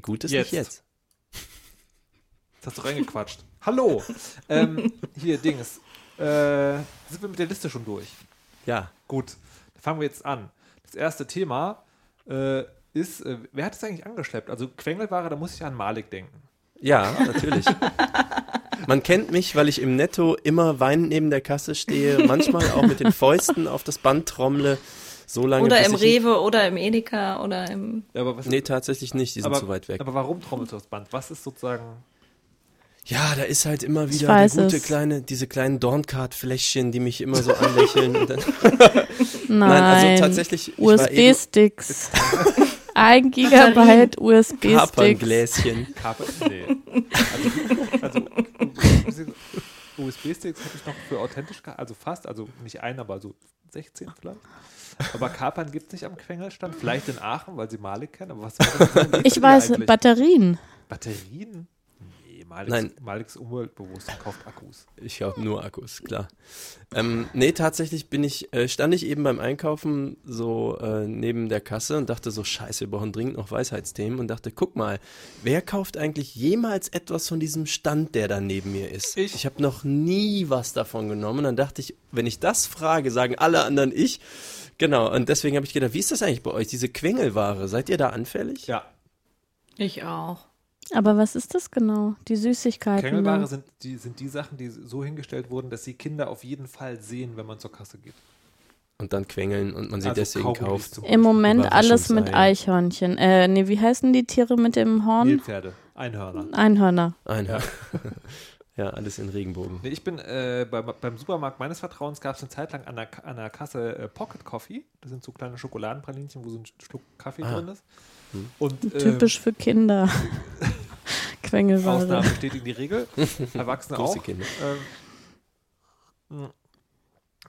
Gut ist Jetzt. nicht jetzt. Jetzt hast du reingequatscht. Hallo. ähm, hier, Dings. Äh, sind wir mit der Liste schon durch? Ja. Gut, dann fangen wir jetzt an. Das erste Thema äh, ist, äh, wer hat es eigentlich angeschleppt? Also Quengelware, da muss ich an Malik denken. Ja, natürlich. Man kennt mich, weil ich im Netto immer weinend neben der Kasse stehe, manchmal auch mit den Fäusten auf das Band trommle, so lange Oder im Rewe oder im Edeka oder im. Ja, aber was, Nee, tatsächlich nicht, die sind aber, zu weit weg. aber warum trommelst du das Band? Was ist sozusagen. Ja, da ist halt immer wieder die weiß gute es. kleine, diese kleinen Dorncard-Fläschchen, die mich immer so anlächeln. Dann, Nein, also tatsächlich, USB-Sticks. Ein Gigabyte USB-Sticks. Kaperngläschen. Carpet? Nee. Also, also USB-Sticks hätte ich noch für authentisch, also fast, also nicht ein, aber so 16 vielleicht. Aber Kapern gibt es nicht am Quengelstand. Vielleicht in Aachen, weil sie Malik kennen. Aber was Ich weiß, eigentlich? Batterien. Batterien? Nee, Malik, Nein. Malik ist umweltbewusst und kauft Akkus. Ich habe nur Akkus, klar. Ähm, nee, tatsächlich bin ich, äh, stand ich eben beim Einkaufen so äh, neben der Kasse und dachte so, scheiße, wir brauchen dringend noch Weisheitsthemen und dachte, guck mal, wer kauft eigentlich jemals etwas von diesem Stand, der da neben mir ist? Ich. Ich habe noch nie was davon genommen. Und dann dachte ich, wenn ich das frage, sagen alle anderen ich. Genau, und deswegen habe ich gedacht, wie ist das eigentlich bei euch, diese Quengelware? Seid ihr da anfällig? Ja, Ich auch. Aber was ist das genau? Die Süßigkeiten. Quengelware sind die, sind die Sachen, die so hingestellt wurden, dass die Kinder auf jeden Fall sehen, wenn man zur Kasse geht. Und dann quengeln und man sie Also deswegen kauft. Im Moment alles mit. Eichhörnchen. Äh, nee, wie heißen die Tiere mit dem Horn? Nilpferde, Einhörner. Einhörner. Ein, ja. alles in Regenbogen. Nee, ich bin äh, bei, beim Supermarkt meines Vertrauens gab es eine Zeit lang an der, an der Kasse äh, Pocket Coffee. Das sind so kleine Schokoladenpralinchen, wo so ein Schluck Kaffee Ah. drin ist. Und ähm, Typisch für Kinder. Quengelware. Ausnahme bestätigen die Regel. Erwachsene Große auch. Kinder. Ähm,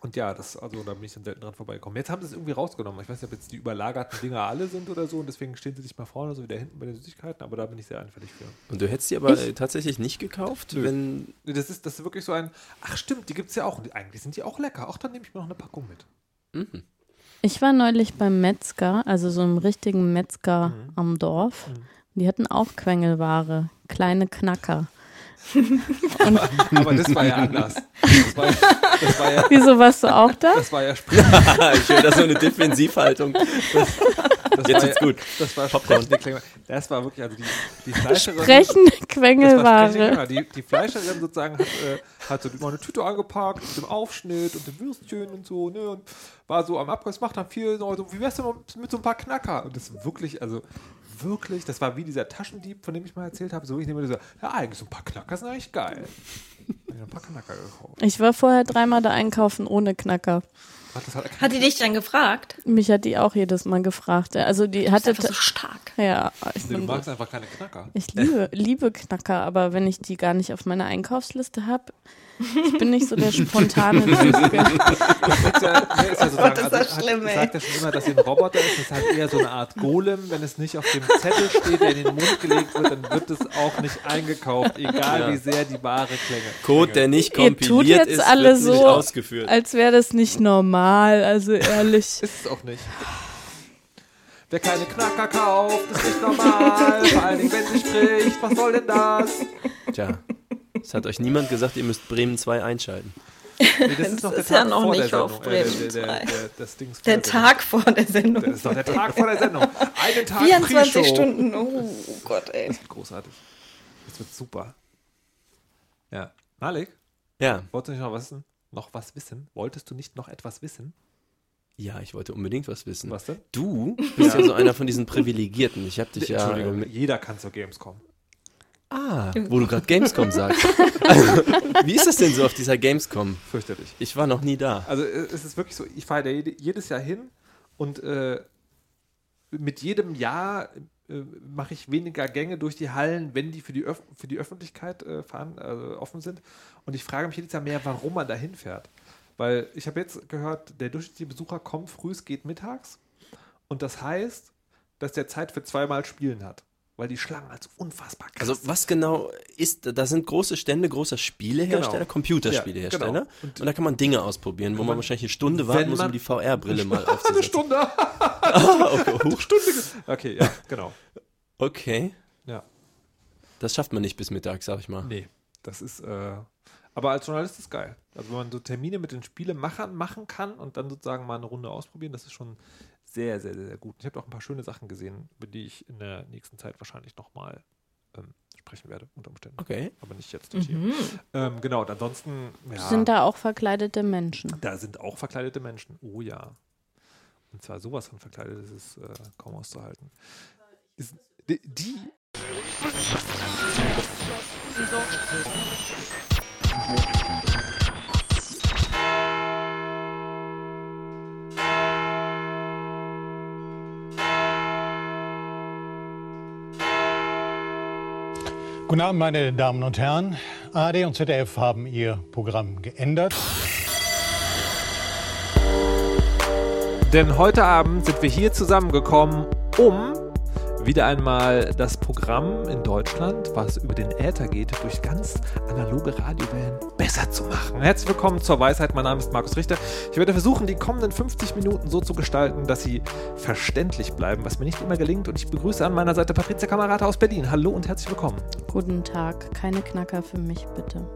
und ja, das, also da bin ich dann selten dran vorbeigekommen. Jetzt haben sie es irgendwie rausgenommen. Ich weiß nicht, ob jetzt die überlagerten Dinger alle sind oder so und deswegen stehen sie nicht mal vorne, so wie da hinten bei den Süßigkeiten, aber da bin ich sehr anfällig für. Und du hättest die aber äh, tatsächlich nicht gekauft, Nö. wenn. Nee, Das ist, das ist wirklich so ein, ach stimmt, die gibt es ja auch. Eigentlich sind die auch lecker. Auch dann nehme ich mir noch eine Packung mit. Mhm. Ich war neulich beim Metzger, also so einem richtigen Metzger Mhm. am Dorf. Die hatten auch Quengelware, kleine Knacker. Aber das war ja anders. Das war, ja- das war ja, Wieso warst du auch da? das war ja ich höre da so eine Defensivhaltung. Das Jetzt war ist ja, gut. Das war Popcorn. Das war wirklich, also die, die Fleischerin. Sprechende Das war Quengelware. Die, die Fleischerin sozusagen hat, äh, hat so mal eine Tüte angepackt mit dem Aufschnitt und dem Würstchen und so, ne? Und war so am Abreiß, macht dann viel, so, wie wär's denn mal mit so ein paar Knacker? Und das wirklich, also wirklich, das war wie dieser Taschendieb, von dem ich mal erzählt habe. So, ich nehme mir so, ja, eigentlich so ein paar Knacker sind eigentlich geil. Ich ein paar Knacker gekauft. Ich war vorher dreimal da einkaufen ohne Knacker. Ach, das hat, Hat die dich dann gefragt? Mich hat die auch jedes Mal gefragt. Also die Das ist hatte. einfach so stark. Ja, ich, nee, du magst einfach keine Knacker. ich liebe, liebe Knacker, aber wenn ich die gar nicht auf meiner Einkaufsliste habe, ich bin nicht so der spontane Typ. ja, ist ja sozusagen, das ist also, schlimm, hat, sagt ja schon immer, dass sie ein Roboter ist. Das ist halt eher so eine Art Golem. Wenn es nicht auf dem Zettel steht, der in den Mund gelegt wird, dann wird es auch nicht eingekauft, egal Ja. wie sehr die Ware klänge. Code, der nicht Ihr tut kompiliert jetzt ist, alle wird nicht so, ausgeführt. als wäre das nicht normal. Also ehrlich. Ist es auch nicht. Wer keine Knacker kauft, ist nicht normal. Vor allen Dingen, wenn sie spricht. Was soll denn das? Tja, es hat euch niemand gesagt, ihr müsst Bremen 2 einschalten. Nee, das Das ist noch der ist ja Tag noch vor nicht der auf Sendung. Äh, Bremen der, der, 2. der, das Der Tag vor der Sendung. Das ist doch der Tag vor der Sendung. Einen Tag 24 Pre-Show. Stunden. Oh Gott, ey. Großartig. Das wird super. Ja. Malik, Ja, wolltest du nicht noch was wissen? Noch was wissen? Wolltest du nicht noch etwas wissen? ja, ich wollte unbedingt was wissen. Was denn? Du bist ja. so einer von diesen Privilegierten. Ich habe dich ja. Entschuldigung, Mit, jeder kann zur Gamescom. Ah, wo du gerade Gamescom sagst. Wie ist das denn so auf dieser Gamescom? Fürchterlich. Ich war noch nie da. Also äh, es ist wirklich so, ich fahre da jede- jedes Jahr hin und äh, mit jedem Jahr äh, mache ich weniger Gänge durch die Hallen, wenn die für die, Öff für die Öffentlichkeit äh, fahren, also offen sind. Und ich frage mich jedes Jahr mehr, warum man da hinfährt. Weil ich habe jetzt gehört, der durchschnittliche Besucher kommt früh, es geht mittags. Und das heißt, dass der Zeit für zweimal Spielen hat. Weil die Schlangen also unfassbar krass Also was genau ist, da sind große Stände großer Spielehersteller, Genau. Computerspielehersteller. Ja, genau. Und, Und- da kann man Dinge ausprobieren, wo man, man- wahrscheinlich eine Stunde warten muss, um man- die VR-Brille mal Eine aufzusetzen. Stunde. Ah, okay, huch. Stunde. Okay, ja, genau. okay. Das schafft man nicht bis Mittag, sag ich mal. Nee, das ist, äh, aber als Journalist ist es geil. Also wenn man so Termine mit den Spielemachern machen kann und dann sozusagen mal eine Runde ausprobieren, das ist schon sehr, sehr, sehr, sehr gut. Ich habe auch ein paar schöne Sachen gesehen, über die ich in der nächsten Zeit wahrscheinlich nochmal ähm, sprechen werde, unter Umständen. Okay. Aber nicht jetzt hier. Mhm. Ähm, genau, und ansonsten, ja, Sind da auch verkleidete Menschen? da sind auch verkleidete Menschen. Oh ja. Und zwar sowas von verkleidet, das ist äh, kaum auszuhalten. Ist, die, die Guten Abend, meine Damen und Herren. ARD und ZDF haben ihr Programm geändert. Denn heute Abend sind wir hier zusammengekommen, um wieder einmal das Programm in Deutschland, was über den Äther geht, durch ganz analoge Radiowellen besser zu machen. Herzlich willkommen zur Weisheit. Mein Name ist Markus Richter. Ich werde versuchen, die kommenden 50 Minuten so zu gestalten, dass sie verständlich bleiben, was mir nicht immer gelingt. Und ich begrüße an meiner Seite Patricia Kamerata aus Berlin. Hallo und herzlich willkommen. Guten Tag, keine Knacker für mich, bitte.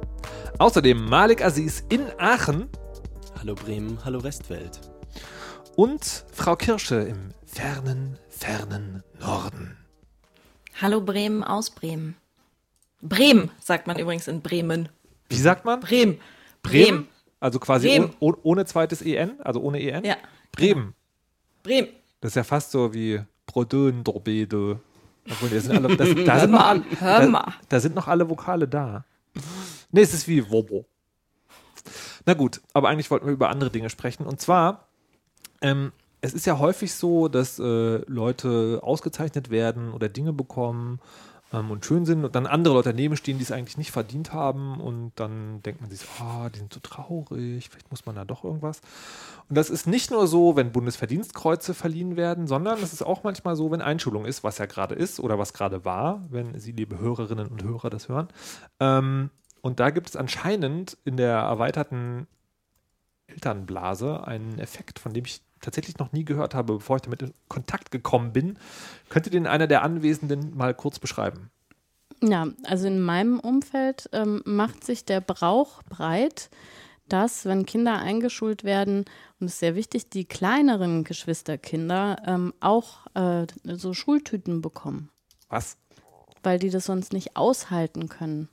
Außerdem Malik Aziz in Aachen Hallo Bremen, hallo Restwelt. und Frau Kirsche im fernen, fernen Norden. Hallo Bremen aus Bremen. Bremen, sagt man übrigens in Bremen. Wie sagt man? Bremen. Bremen? Also quasi Bremen. oh- oh- ohne zweites EN, also ohne EN? Ja. Bremen. Bremen. Das ist ja fast so wie Brodön, Drobedo. Obwohl, da sind alle, das, da, Hör sind noch, mal, alle- hör da, mal. da sind noch alle Vokale da. Nee, es ist wie Wobo. Na gut, aber eigentlich wollten wir über andere Dinge sprechen. Und zwar, ähm, es ist ja häufig so, dass äh, Leute ausgezeichnet werden oder Dinge bekommen ähm, und schön sind und dann andere Leute daneben stehen, die es eigentlich nicht verdient haben und dann denkt man sich, so, ah, die sind so traurig, vielleicht muss man da doch irgendwas. Und das ist nicht nur so, wenn Bundesverdienstkreuze verliehen werden, sondern es ist auch manchmal so, wenn Einschulung ist, was ja gerade ist oder was gerade war, wenn Sie, liebe Hörerinnen und Hörer, das hören. Ähm, und da gibt es anscheinend in der erweiterten Elternblase einen Effekt, von dem ich tatsächlich noch nie gehört habe, bevor ich damit in Kontakt gekommen bin. Könnte den einer der Anwesenden mal kurz beschreiben? Ja, also in meinem Umfeld ähm, macht sich der Brauch breit, dass, wenn Kinder eingeschult werden, und es ist sehr wichtig, die kleineren Geschwisterkinder ähm, auch äh, so Schultüten bekommen, Was? weil die das sonst nicht aushalten können.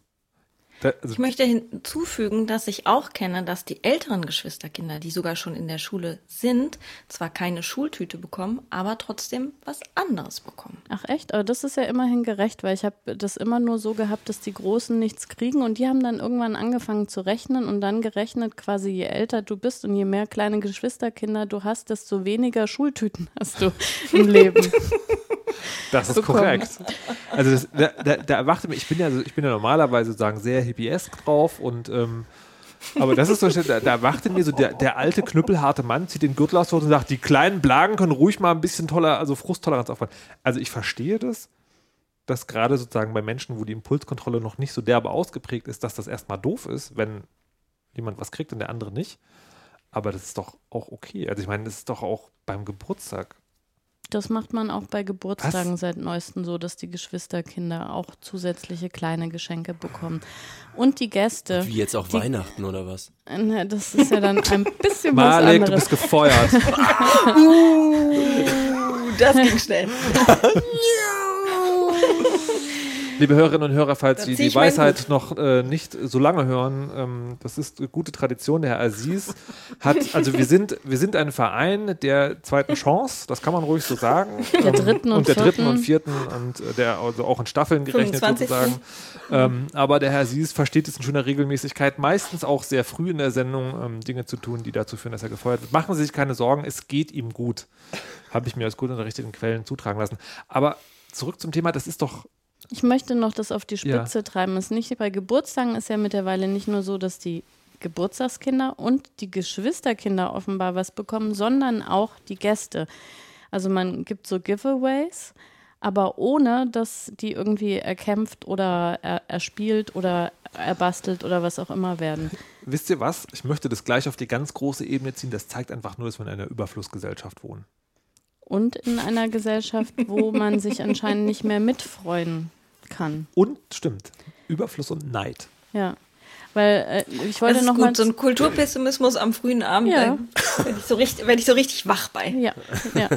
Da, also, Ich möchte hinzufügen, dass ich auch kenne, dass die älteren Geschwisterkinder, die sogar schon in der Schule sind, zwar keine Schultüte bekommen, aber trotzdem was anderes bekommen. Ach echt? Aber das ist ja immerhin gerecht, weil ich habe das immer nur so gehabt, dass die Großen nichts kriegen und die haben dann irgendwann angefangen zu rechnen und dann gerechnet, quasi je älter du bist und je mehr kleine Geschwisterkinder du hast, desto weniger Schultüten hast du im Leben. Das ist bekommen. korrekt. Also das, da, da, da erwachte mir, ich bin ja, ich bin ja normalerweise sozusagen sehr hippiesk drauf und ähm, aber das ist so, da, da erwachte mir so der, der alte knüppelharte Mann, zieht den Gürtel aus und sagt, die kleinen Blagen können ruhig mal ein bisschen toller, also Frusttoleranz aufbauen. Also ich verstehe das, dass gerade sozusagen bei Menschen, wo die Impulskontrolle noch nicht so derbe ausgeprägt ist, dass das erstmal doof ist, wenn jemand was kriegt und der andere nicht. Aber das ist doch auch okay. Also ich meine, das ist doch auch beim Geburtstag. Das macht man auch bei Geburtstagen seit neuestem so, dass die Geschwisterkinder auch zusätzliche kleine Geschenke bekommen. Und die Gäste. Wie jetzt auch Die- Weihnachten oder was? Äh, ne, Das ist ja dann ein bisschen was Malek, du anderes. bist gefeuert. Das ging schnell. Liebe Hörerinnen und Hörer, falls Sie die Weisheit noch äh, nicht so lange hören, ähm, das ist eine gute Tradition. Der Herr Aziz hat, also wir sind, wir sind ein Verein der zweiten Chance, das kann man ruhig so sagen. Der Ähm, dritten und der dritten und vierten. vierten und äh, der also auch in Staffeln gerechnet 25.. sozusagen. Ähm, aber der Herr Aziz versteht es in schöner Regelmäßigkeit, meistens auch sehr früh in der Sendung ähm, Dinge zu tun, die dazu führen, dass er gefeuert wird. Machen Sie sich keine Sorgen, es geht ihm gut. Habe ich mir aus gut unterrichteten Quellen zutragen lassen. Aber zurück zum Thema, das ist doch Ich möchte noch das auf die Ja. Spitze treiben. Es ist nicht bei Geburtstagen ist ja mittlerweile nicht nur so, dass die Geburtstagskinder und die Geschwisterkinder offenbar was bekommen, sondern auch die Gäste. Also man gibt so Giveaways, aber ohne, dass die irgendwie erkämpft oder er, erspielt oder erbastelt oder was auch immer werden. Wisst ihr was? Ich möchte das gleich auf die ganz große Ebene ziehen. Das zeigt einfach nur, dass wir in einer Überflussgesellschaft wohnen. Und in einer Gesellschaft, wo man sich anscheinend nicht mehr mitfreuen kann. Und stimmt, Überfluss und Neid. Ja. Weil äh, ich wollte Das ist noch mal gut, so ein Kulturpessimismus am frühen Abend, Ja. ja. wenn, ich so richtig, wenn ich so richtig wach bei. Ja, ja.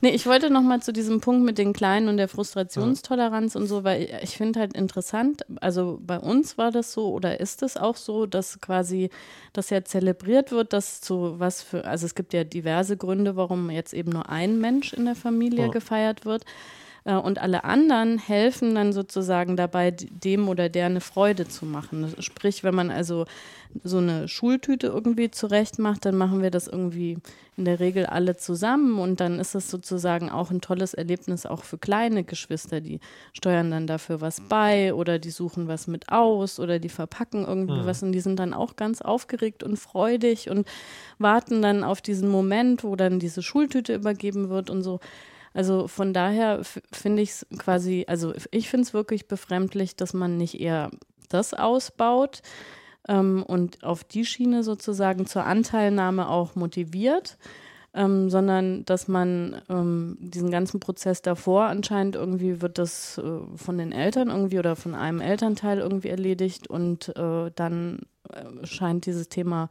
Nee, ich wollte noch mal zu diesem Punkt mit den Kleinen und der Frustrationstoleranz und so, weil ich finde halt interessant, also bei uns war das so oder ist es auch so, dass quasi das ja zelebriert wird, dass zu was für, also es gibt ja diverse Gründe, warum jetzt eben nur ein Mensch in der Familie Ja. gefeiert wird. Äh, Und alle anderen helfen dann sozusagen dabei, dem oder der eine Freude zu machen. Sprich, wenn man also so eine Schultüte irgendwie zurecht macht, dann machen wir das irgendwie in der Regel alle zusammen und dann ist es sozusagen auch ein tolles Erlebnis auch für kleine Geschwister, die steuern dann dafür was bei oder die suchen was mit aus oder die verpacken irgendwie was und die sind dann auch ganz aufgeregt und freudig und warten dann auf diesen Moment, wo dann diese Schultüte übergeben wird und so. Also von daher finde ich es quasi, also ich finde es wirklich befremdlich, dass man nicht eher das ausbaut ähm, und auf die Schiene sozusagen zur Anteilnahme auch motiviert, ähm, sondern dass man ähm, diesen ganzen Prozess davor anscheinend irgendwie wird das äh, von den Eltern irgendwie oder von einem Elternteil irgendwie erledigt und äh, dann äh, scheint dieses Thema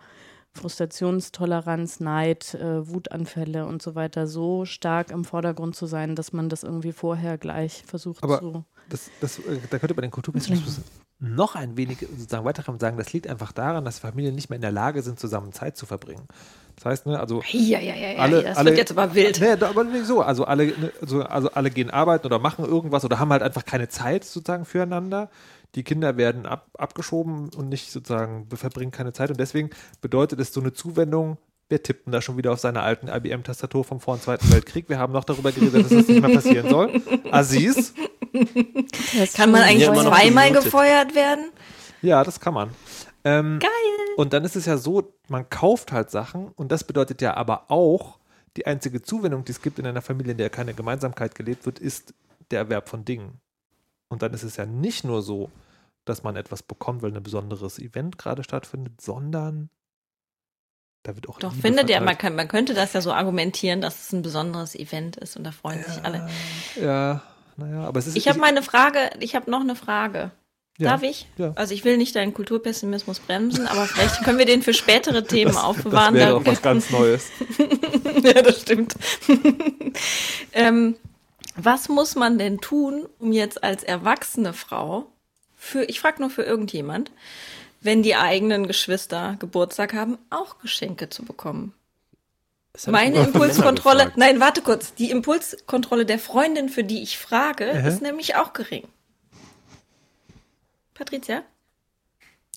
Frustrationstoleranz, Neid, äh, Wutanfälle und so weiter so stark im Vordergrund zu sein, dass man das irgendwie vorher gleich versucht Aber zu. Das, das, äh, da könnte man den Kulturpessimismus noch ein wenig sozusagen weiter sagen, das liegt einfach daran, dass Familien nicht mehr in der Lage sind, zusammen Zeit zu verbringen. Das heißt, ne, also Ja, ja, ja, ja, alle, das alle, wird jetzt aber wild. Da- aber nicht so. Also alle, ne, also, also alle gehen arbeiten oder machen irgendwas oder haben halt einfach keine Zeit sozusagen füreinander. Die Kinder werden ab, abgeschoben und nicht sozusagen verbringen keine Zeit. Und deswegen bedeutet es so eine Zuwendung. Wer tippt denn da schon wieder auf seiner alten IBM-Tastatur vom vor dem Zweiten Weltkrieg? Wir haben noch darüber geredet, dass das nicht mehr passieren soll. Aziz? Kann man eigentlich zweimal gefeuert werden? Ja, das kann man. Ähm, Geil. Und dann ist es ja so, man kauft halt Sachen und das bedeutet ja aber auch, die einzige Zuwendung, die es gibt in einer Familie, in der keine Gemeinsamkeit gelebt wird, ist der Erwerb von Dingen. Und dann ist es ja nicht nur so, dass man etwas bekommt, weil ein besonderes Event gerade stattfindet, sondern da wird auch Doch, Liebe findet ja, man, kann, man könnte das ja so argumentieren, dass es ein besonderes Event ist und da freuen sich alle. Ja, naja, aber es ist. Ich habe meine Frage, ich habe noch eine Frage. ja, Darf ich? Ja. Also ich will nicht deinen Kulturpessimismus bremsen, aber vielleicht können wir den für spätere Themen Das aufbewahren. wäre Da- auch was ganz Neues. ja, das stimmt. ähm, was muss man denn tun, um jetzt als erwachsene Frau, für, ich frage nur für irgendjemand, wenn die eigenen Geschwister Geburtstag haben, auch Geschenke zu bekommen? Meine Impulskontrolle, nein, warte kurz, die Impulskontrolle der Freundin, für die ich frage, Aha. ist nämlich auch gering. Patricia?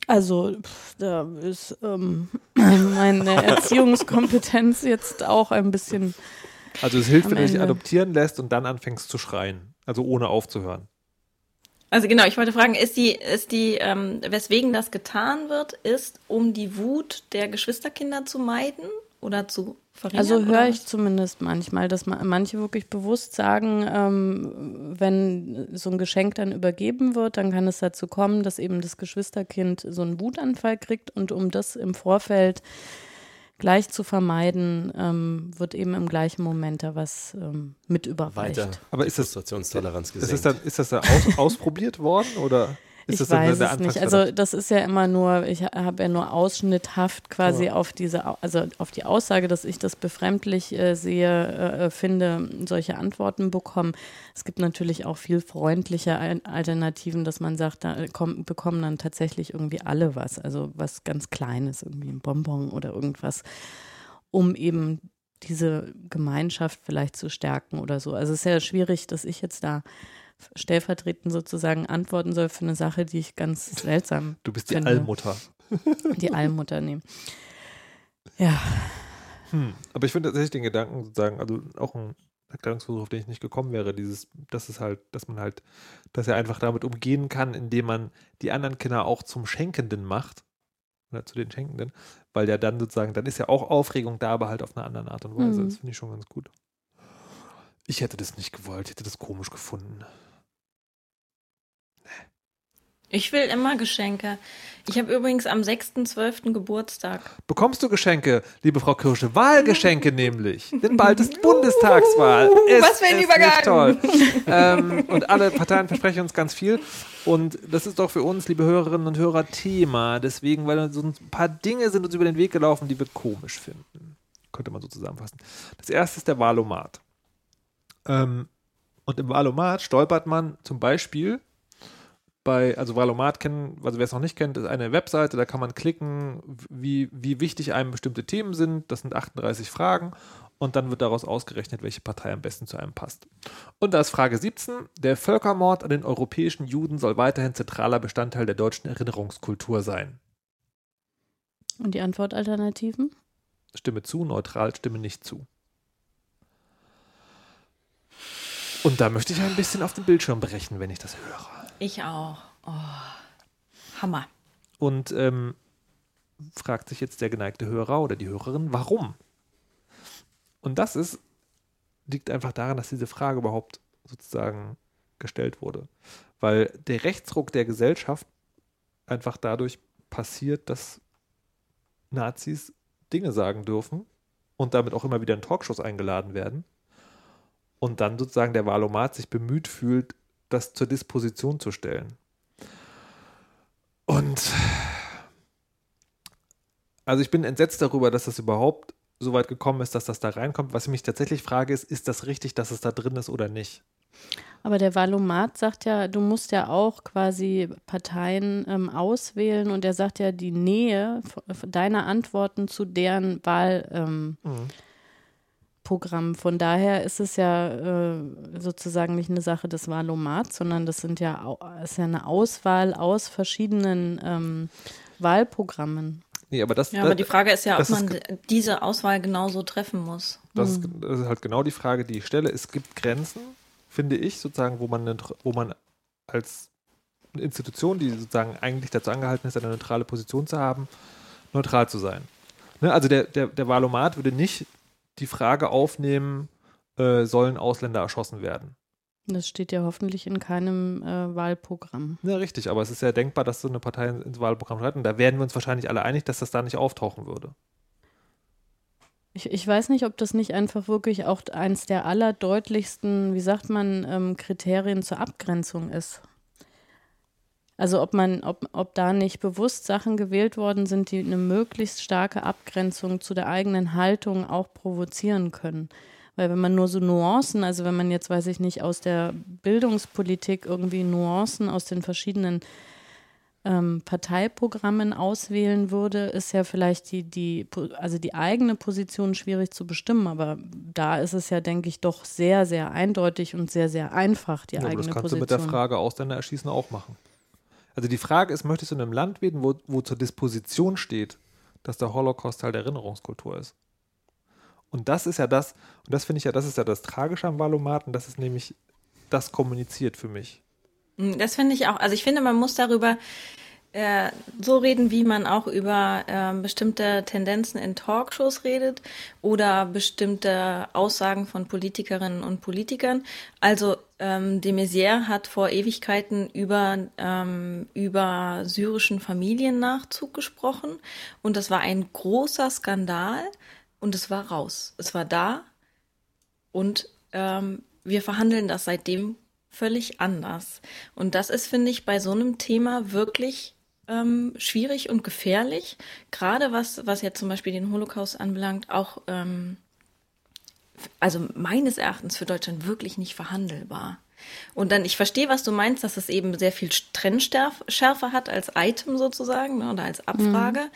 Also, pff, da ist ähm, meine Erziehungskompetenz jetzt auch ein bisschen. Also es hilft, wenn du dich adoptieren lässt und dann anfängst zu schreien. Also ohne aufzuhören. Also genau, ich wollte fragen, ist die, ist die, ähm, weswegen das getan wird, ist, um die Wut der Geschwisterkinder zu meiden oder zu verringern? Also höre ich zumindest manchmal, dass ma- manche wirklich bewusst sagen, ähm, wenn so ein Geschenk dann übergeben wird, dann kann es dazu kommen, dass eben das Geschwisterkind so einen Wutanfall kriegt und um das im Vorfeld gleich zu vermeiden, ähm, wird eben im gleichen Moment da was ähm, mit überreicht. Weiter. Aber ist das- Frustrationstoleranz Ist gesenkt. das, dann, ist das da aus, ausprobiert worden oder ist ich weiß es nicht. Also das ist ja immer nur, ich habe ja nur ausschnitthaft quasi Ja. auf diese, also auf die Aussage, dass ich das befremdlich äh, sehe, äh, finde, solche Antworten bekommen. Es gibt natürlich auch viel freundliche Al- Alternativen, dass man sagt, da kommen, bekommen dann tatsächlich irgendwie alle was, also was ganz Kleines, irgendwie ein Bonbon oder irgendwas, um eben diese Gemeinschaft vielleicht zu stärken oder so. Also es ist ja schwierig, dass ich jetzt da stellvertretend sozusagen antworten soll für eine Sache, die ich ganz seltsam Du bist die finde. Allmutter. die Allmutter nehmen. Ja, Hm. Aber ich finde tatsächlich den Gedanken sozusagen, also auch ein Erklärungsversuch, auf den ich nicht gekommen wäre, dieses, dass es halt, dass man halt, dass er einfach damit umgehen kann, indem man die anderen Kinder auch zum Schenkenden macht. Oder zu den Schenkenden, weil ja dann sozusagen, dann ist ja auch Aufregung da, aber halt auf eine andere Art und Weise. Mhm. Das finde ich schon ganz gut. Ich hätte das nicht gewollt, ich hätte das komisch gefunden. Ich will immer Geschenke. Ich habe übrigens am 6.12. Geburtstag. Bekommst du Geschenke, liebe Frau Kirsche? Wahlgeschenke nämlich. Denn bald ist Bundestagswahl. Ist, was für ein Übergang. Toll. ähm, und alle Parteien versprechen uns ganz viel. Und das ist doch für uns, liebe Hörerinnen und Hörer, Thema. Deswegen, weil so ein paar Dinge sind uns über den Weg gelaufen, die wir komisch finden. Könnte man so zusammenfassen. Das erste ist der Wahlomat. Ähm, und im Wahlomat stolpert man zum Beispiel bei, also Valomat kennen, also wer es noch nicht kennt, ist eine Webseite, da kann man klicken, wie, wie wichtig einem bestimmte Themen sind. Das sind 38 Fragen und dann wird daraus ausgerechnet, welche Partei am besten zu einem passt. Und da ist Frage 17. Der Völkermord an den europäischen Juden soll weiterhin zentraler Bestandteil der deutschen Erinnerungskultur sein. Und die Antwortalternativen? Stimme zu, neutral, stimme nicht zu. Und da möchte ich ein bisschen auf den Bildschirm brechen, wenn ich das höre. Ich auch. Oh, Hammer. Und ähm, fragt sich jetzt der geneigte Hörer oder die Hörerin, warum? Und das ist, liegt einfach daran, dass diese Frage überhaupt sozusagen gestellt wurde. Weil der Rechtsruck der Gesellschaft einfach dadurch passiert, dass Nazis Dinge sagen dürfen und damit auch immer wieder in Talkshows eingeladen werden. Und dann sozusagen der Wahlomat sich bemüht fühlt, das zur Disposition zu stellen. Und also ich bin entsetzt darüber, dass das überhaupt so weit gekommen ist, dass das da reinkommt. Was ich mich tatsächlich frage, ist, ist das richtig, dass es da drin ist oder nicht? Aber der Valomat sagt ja, du musst ja auch quasi Parteien ähm, auswählen und er sagt ja, die Nähe deiner Antworten zu deren Wahlprogramm. Ähm, mhm. Von daher ist es ja äh, sozusagen nicht eine Sache des Valomats, sondern das sind ja, ist ja eine Auswahl aus verschiedenen ähm, Wahlprogrammen. Nee, aber das, ja, das, aber die Frage ist ja, ob man ist, diese Auswahl genauso treffen muss. Das, hm. das, ist halt genau die Frage, die ich stelle. Es gibt Grenzen, finde ich, sozusagen, wo man, wo man als Institution, die sozusagen eigentlich dazu angehalten ist, eine neutrale Position zu haben, neutral zu sein. Ne? Also der, der, der Wahlomat würde nicht die Frage aufnehmen, äh, sollen Ausländer erschossen werden. Das steht ja hoffentlich in keinem äh, Wahlprogramm. Ja, richtig, aber es ist ja denkbar, dass so eine Partei ins Wahlprogramm schreibt. Und da werden wir uns wahrscheinlich alle einig, dass das da nicht auftauchen würde. Ich, ich weiß nicht, ob das nicht einfach wirklich auch eins der allerdeutlichsten, wie sagt man, ähm, Kriterien zur Abgrenzung ist. Also ob man, ob, ob da nicht bewusst Sachen gewählt worden sind, die eine möglichst starke Abgrenzung zu der eigenen Haltung auch provozieren können. Weil wenn man nur so Nuancen, also wenn man jetzt, weiß ich nicht, aus der Bildungspolitik irgendwie Nuancen aus den verschiedenen ähm, Parteiprogrammen auswählen würde, ist ja vielleicht die, die, also die eigene Position schwierig zu bestimmen. Aber da ist es ja, denke ich, doch sehr, sehr eindeutig und sehr, sehr einfach, die ja, eigene Position. Das kannst Position. du mit der Frage Ausländer erschießen auch machen. Also die Frage ist, möchtest du in einem Land leben, wo, wo zur Disposition steht, dass der Holocaust Teil der Erinnerungskultur ist? Und das ist ja das, und das finde ich ja, das ist ja das Tragische am Valomaten, das ist nämlich das kommuniziert für mich. Hm, das finde ich auch. Also ich finde, man muss darüber äh, so reden, wie man auch über äh, bestimmte Tendenzen in Talkshows redet oder bestimmte Aussagen von Politikerinnen und Politikern. Also ähm, de Maizière hat vor Ewigkeiten über, ähm, über syrischen Familiennachzug gesprochen und das war ein großer Skandal und es war raus. Es war da und ähm, wir verhandeln das seitdem völlig anders. Und das ist, finde ich, bei so einem Thema wirklich ähm, schwierig und gefährlich. Gerade was, was jetzt zum Beispiel den Holocaust anbelangt, auch, ähm, also meines Erachtens für Deutschland wirklich nicht verhandelbar. Und dann, ich verstehe, was du meinst, dass es eben sehr viel Trennschärfe hat als Item sozusagen ne, oder als Abfrage. Mhm.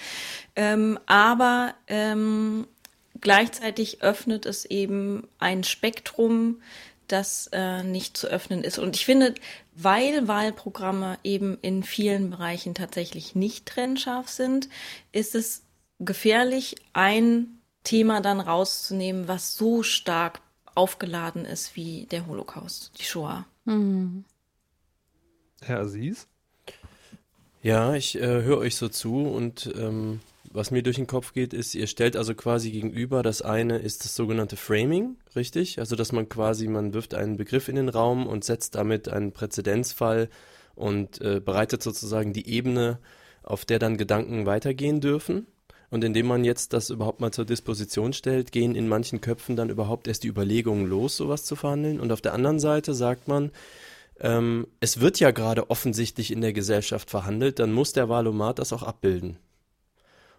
Ähm, aber ähm, gleichzeitig öffnet es eben ein Spektrum, das äh, nicht zu öffnen ist. Und ich finde, weil Wahlprogramme eben in vielen Bereichen tatsächlich nicht trennscharf sind, ist es gefährlich, ein Thema dann rauszunehmen, was so stark aufgeladen ist wie der Holocaust, die Shoah. Mhm. Herr Aziz? Ja, ich äh, höre euch so zu und ähm, was mir durch den Kopf geht, ist, ihr stellt also quasi gegenüber, das eine ist das sogenannte Framing, richtig? Also, dass man quasi, man wirft einen Begriff in den Raum und setzt damit einen Präzedenzfall und äh, bereitet sozusagen die Ebene auf der dann Gedanken weitergehen dürfen. Und indem man jetzt das überhaupt mal zur Disposition stellt, gehen in manchen Köpfen dann überhaupt erst die Überlegungen los, sowas zu verhandeln. Und auf der anderen Seite sagt man, ähm, es wird ja gerade offensichtlich in der Gesellschaft verhandelt, dann muss der Wahlomat das auch abbilden.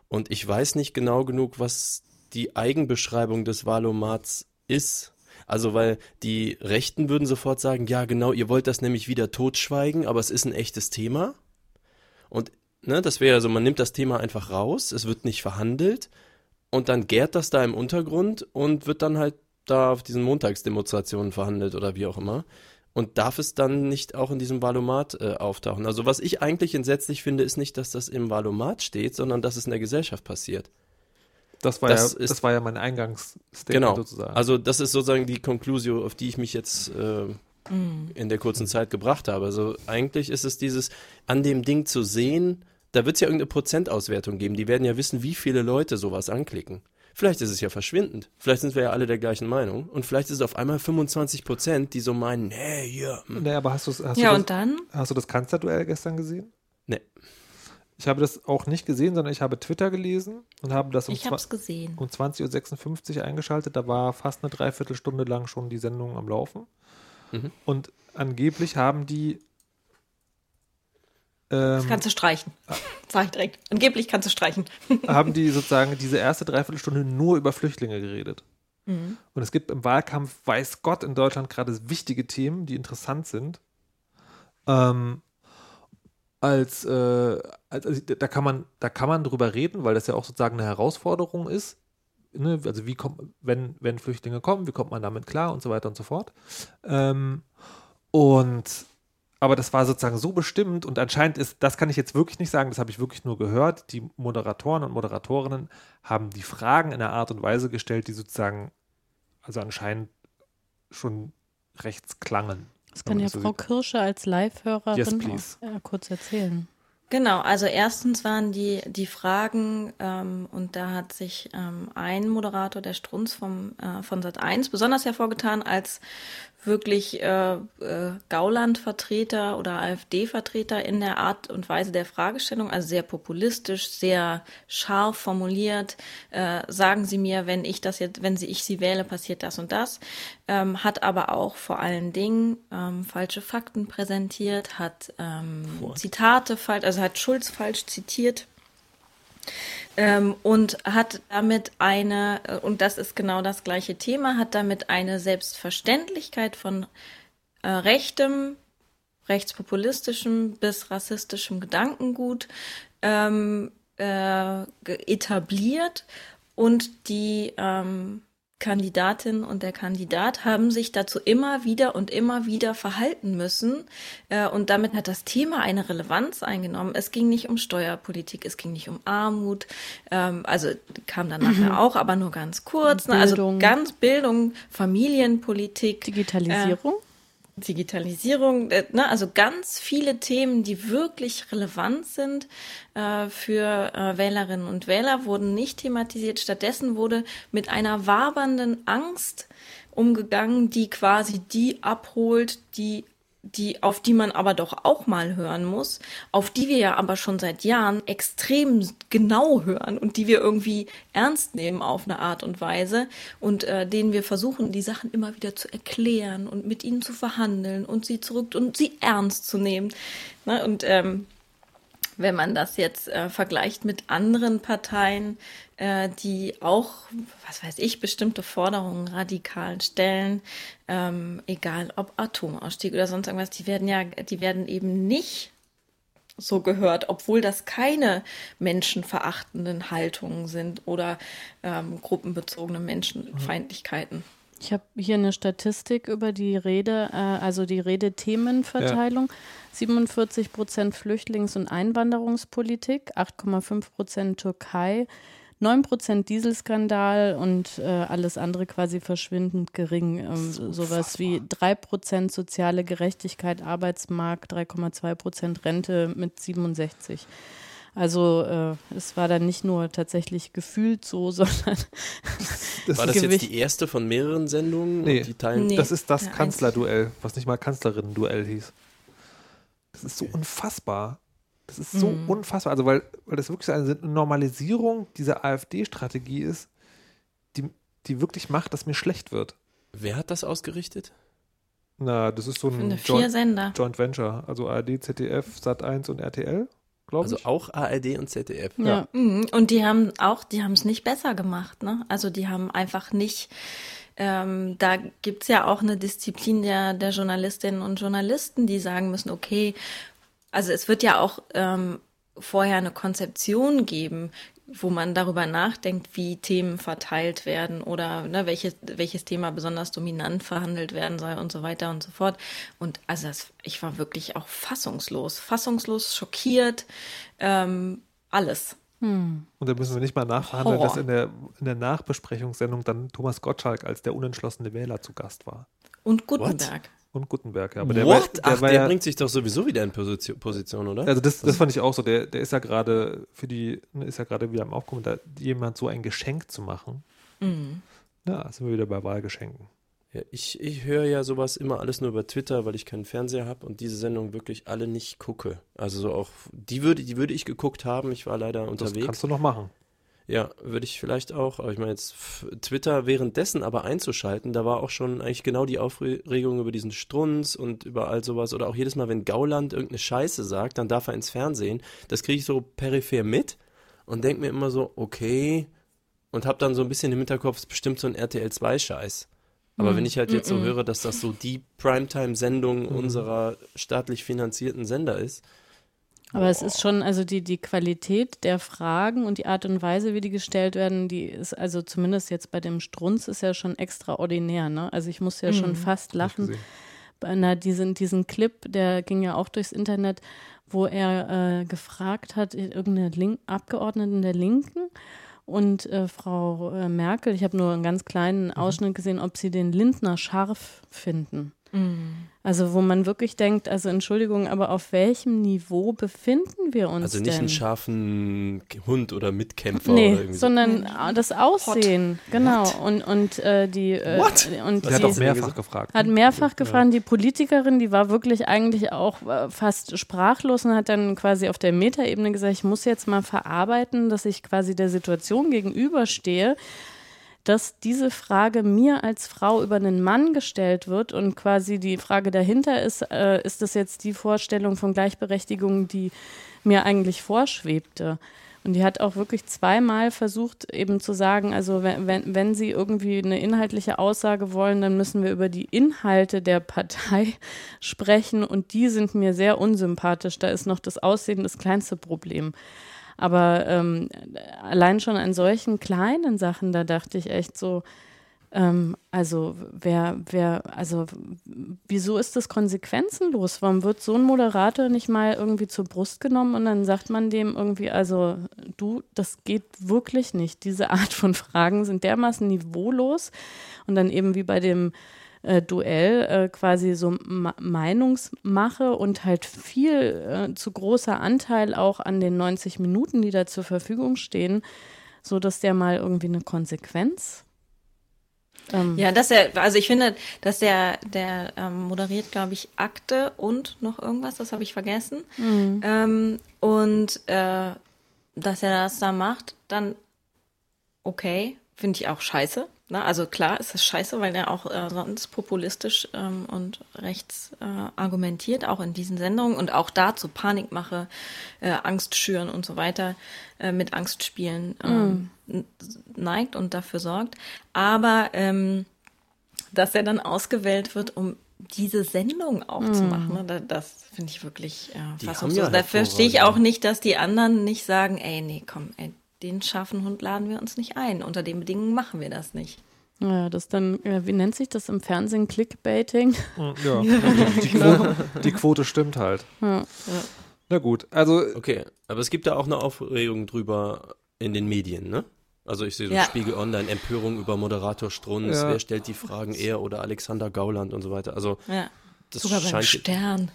Und ich weiß nicht genau genug, was die Eigenbeschreibung des Wahlomats ist. Also, weil die Rechten würden sofort sagen, ja, genau, ihr wollt das nämlich wieder totschweigen, aber es ist ein echtes Thema. Und ne, das wäre also, man nimmt das Thema einfach raus, es wird nicht verhandelt und dann gärt das da im Untergrund und wird dann halt da auf diesen Montagsdemonstrationen verhandelt oder wie auch immer. Und darf es dann nicht auch in diesem Valomat äh, auftauchen? Also was ich eigentlich entsetzlich finde, ist nicht, dass das im Valomat steht, sondern dass es in der Gesellschaft passiert. Das war, Das ja, ist- das war ja mein Eingangsstatement Genau. sozusagen. Also das ist sozusagen die Conclusio, auf die ich mich jetzt äh, in der kurzen Zeit gebracht habe. Also eigentlich ist es dieses, an dem Ding zu sehen, da wird es ja irgendeine Prozentauswertung geben. Die werden ja wissen, wie viele Leute sowas anklicken. Vielleicht ist es ja verschwindend. Vielleicht sind wir ja alle der gleichen Meinung. Und vielleicht ist es auf einmal 25 Prozent, die so meinen, nee, hier. hm. nee, aber hast, hast, Ja, du und dann? das, hast du das Kanzlerduell gestern gesehen? Nee. Ich habe das auch nicht gesehen, sondern ich habe Twitter gelesen und habe das um, Ich zwa- hab's gesehen. um 20.56 Uhr eingeschaltet. Da war fast eine Dreiviertelstunde lang schon die Sendung am Laufen. Mhm. Und angeblich haben die Das ähm, kannst du streichen. Sag ich direkt. Angeblich kannst du streichen. haben die sozusagen diese erste Dreiviertelstunde nur über Flüchtlinge geredet. Mhm. Und es gibt im Wahlkampf, weiß Gott, in Deutschland gerade wichtige Themen, die interessant sind. Ähm, als, äh, als also da kann man, da kann man drüber reden, weil das ja auch sozusagen eine Herausforderung ist. Ne? Also wie kommt, wenn, wenn Flüchtlinge kommen, wie kommt man damit klar und so weiter und so fort. Ähm, und aber das war sozusagen so bestimmt und anscheinend ist, das kann ich jetzt wirklich nicht sagen, das habe ich wirklich nur gehört. Die Moderatoren und Moderatorinnen haben die Fragen in einer Art und Weise gestellt, die sozusagen, also anscheinend schon rechts klangen. Das kann ja so Frau sieht. Kirsche als Live-Hörerin Yes, auch, äh, kurz erzählen. Genau, also erstens waren die, die Fragen, ähm, und da hat sich ähm, ein Moderator, der Strunz vom, äh, von Sat1, besonders hervorgetan als wirklich äh, äh, Gauland-Vertreter oder AfD-Vertreter in der Art und Weise der Fragestellung, also sehr populistisch, sehr scharf formuliert. Äh, sagen Sie mir, wenn ich das jetzt, wenn Sie ich Sie wähle, passiert das und das. Ähm, hat aber auch vor allen Dingen ähm, falsche Fakten präsentiert, hat ähm, Zitate falsch, also hat Schulz falsch zitiert ähm, und hat damit eine, äh, und das ist genau das gleiche Thema, hat damit eine Selbstverständlichkeit von äh, rechtem, rechtspopulistischem bis rassistischem Gedankengut ähm, äh, etabliert und die ähm, Kandidatin und der Kandidat haben sich dazu immer wieder und immer wieder verhalten müssen. Äh, und damit hat das Thema eine Relevanz eingenommen. Es ging nicht um Steuerpolitik, es ging nicht um Armut. Ähm, also kam dann nachher auch, aber nur ganz kurz. Ne? Also Bildung. ganz Bildung, Familienpolitik. Digitalisierung? Digitalisierung, äh, ne, also ganz viele Themen, die wirklich relevant sind äh, für äh, Wählerinnen und Wähler, wurden nicht thematisiert. Stattdessen wurde mit einer wabernden Angst umgegangen, die quasi die abholt, die die, auf die man aber doch auch mal hören muss, auf die wir ja aber schon seit Jahren extrem genau hören und die wir irgendwie ernst nehmen auf eine Art und Weise und äh, denen wir versuchen, die Sachen immer wieder zu erklären und mit ihnen zu verhandeln und sie zurück und sie ernst zu nehmen. Ne? Und ähm, wenn man das jetzt äh, vergleicht mit anderen Parteien, äh, die auch, was weiß ich, bestimmte Forderungen radikal stellen, ähm, egal ob Atomausstieg oder sonst irgendwas, die werden ja, die werden eben nicht so gehört, obwohl das keine menschenverachtenden Haltungen sind oder ähm, gruppenbezogene Menschenfeindlichkeiten. Ich habe hier eine Statistik über die Rede, äh, also die Redethemenverteilung. 47 Prozent Flüchtlings- und Einwanderungspolitik, 8,5 Prozent Türkei, 9 Prozent Dieselskandal und äh, alles andere quasi verschwindend gering. Ähm, sowas wie 3 Prozent soziale Gerechtigkeit, Arbeitsmarkt, 3,2 Prozent Rente mit 67. Also äh, es war dann nicht nur tatsächlich gefühlt so, sondern Das, War das ist, jetzt Gewicht. die erste von mehreren Sendungen? Nee. Die teilen Nee. das ist das Ja, Kanzlerduell, was nicht mal Kanzlerinnen-Duell hieß. Das ist so unfassbar. Das ist so unfassbar. Also, weil, weil das wirklich so eine Normalisierung dieser AfD-Strategie ist, die, die wirklich macht, dass mir schlecht wird. Wer hat das ausgerichtet? Na, das ist so ein Joint, Sender. Joint Venture. Also ARD, ZDF, Sat1 und RTL, glaube Also ich. auch ARD und ZDF. Ja. Mhm. Und die haben auch, die haben es nicht besser gemacht, ne? Also die haben einfach nicht, ähm, da gibt's ja auch eine Disziplin der, der Journalistinnen und Journalisten, die sagen müssen, okay, also es wird ja auch ähm, vorher eine Konzeption geben, wo man darüber nachdenkt, wie Themen verteilt werden oder ne, welches, welches Thema besonders dominant verhandelt werden soll und so weiter und so fort. Und also das, ich war wirklich auch fassungslos, fassungslos, schockiert, ähm, alles. Und da müssen wir nicht mal nachverhandeln, Horror. dass in der, in der Nachbesprechungssendung dann Thomas Gottschalk als der unentschlossene Wähler zu Gast war. Und Gutenberg. Und Gutenberg, ja. Aber der What? war, der Ach, war der ja, bringt sich doch sowieso wieder in Position, Position oder? Also das, das fand ich auch so. Der, der ist ja gerade für die, ne, ist ja gerade wieder am Aufkommen, da jemand so ein Geschenk zu machen. Mhm. Ja, sind wir wieder bei Wahlgeschenken. Ja, ich ich höre ja sowas immer alles nur über Twitter, weil ich keinen Fernseher habe und diese Sendung wirklich alle nicht gucke. Also so auch, die würde, die würde ich geguckt haben, ich war leider Das unterwegs. kannst du noch machen. Ja, würde ich vielleicht auch, aber ich meine jetzt Twitter währenddessen aber einzuschalten, da war auch schon eigentlich genau die Aufregung über diesen Strunz und über all sowas oder auch jedes Mal, wenn Gauland irgendeine Scheiße sagt, dann darf er ins Fernsehen. Das kriege ich so peripher mit und denke mir immer so, okay, und habe dann so ein bisschen im Hinterkopf, ist bestimmt so ein RTL 2 Scheiß. Aber wenn ich halt jetzt so höre, dass das so die Primetime-Sendung unserer staatlich finanzierten Sender ist, Aber es ist schon, also die, die Qualität der Fragen und die Art und Weise, wie die gestellt werden, die ist also zumindest jetzt bei dem Strunz ist ja schon extraordinär. Ne? Also ich muss ja schon fast lachen. einer, diesen, diesen Clip, der ging ja auch durchs Internet, wo er äh, gefragt hat, irgendeine Link Abgeordneten der Linken und äh, Frau äh, Merkel, ich habe nur einen ganz kleinen Ausschnitt gesehen, ob sie den Lindner scharf finden. Also wo man wirklich denkt, also Entschuldigung, aber auf welchem Niveau befinden wir uns also nicht denn? einen scharfen Hund oder Mitkämpfer oder Nee, irgendwie so. sondern das Aussehen, genau. Und, und äh, die äh, What? und Der hat die, auch mehrfach gefragt. hat mehrfach gefragt, die Politikerin, die war wirklich eigentlich auch äh, fast sprachlos und hat dann quasi auf der Metaebene gesagt, ich muss jetzt mal verarbeiten, dass ich quasi der Situation gegenüberstehe, dass diese Frage mir als Frau über einen Mann gestellt wird und quasi die Frage dahinter ist, äh, ist das jetzt die Vorstellung von Gleichberechtigung, die mir eigentlich vorschwebte? Und die hat auch wirklich zweimal versucht, eben zu sagen, also wenn, wenn, wenn sie irgendwie eine inhaltliche Aussage wollen, dann müssen wir über die Inhalte der Partei sprechen und die sind mir sehr unsympathisch. Da ist noch das Aussehen das kleinste Problem. Aber ähm, allein schon an solchen kleinen Sachen, da dachte ich echt so, ähm, also wer, wer, also wieso ist das konsequenzenlos? Warum wird so ein Moderator nicht mal irgendwie zur Brust genommen und dann sagt man dem irgendwie, also du, das geht wirklich nicht. Diese Art von Fragen sind dermaßen niveaulos und dann eben wie bei dem äh, Duell äh, quasi so Ma Meinungsmache und halt viel äh, zu großer Anteil auch an den 90 Minuten, die da zur Verfügung stehen, so dass der mal irgendwie eine Konsequenz. Ähm, Ja, dass er, also ich finde, dass der, der ähm, moderiert, glaube ich, Akte und noch irgendwas, das habe ich vergessen. Ähm, und äh, dass er das da macht, dann okay, finde ich auch scheiße. Ne? Also klar, ist es scheiße, weil er auch äh, sonst populistisch ähm, und rechts äh, argumentiert, auch in diesen Sendungen und auch dazu Panikmache, äh, Angst schüren und so weiter, äh, mit Angstspielen ähm, n- neigt und dafür sorgt. Aber ähm, dass er dann ausgewählt wird, um diese Sendung auch zu machen, ne? da- das finde ich wirklich äh, fassungslos. ja da verstehe ich auch nicht, dass die anderen nicht sagen, ey, nee, komm, ey, den scharfen Hund laden wir uns nicht ein. Unter den Bedingungen machen wir das nicht. Ja, das dann, ja, wie nennt sich das im Fernsehen? Clickbaiting? Ja, die, Quote, die Quote stimmt halt. Ja. Na gut, also Okay, aber es gibt da auch eine Aufregung drüber in den Medien, ne? Also ich sehe so Ja. Spiegel Online, Empörung über Moderator Strunz, Ja. wer stellt die Fragen, er oder Alexander Gauland und so weiter. Also Ja. Das Sogar beim scheint Stern.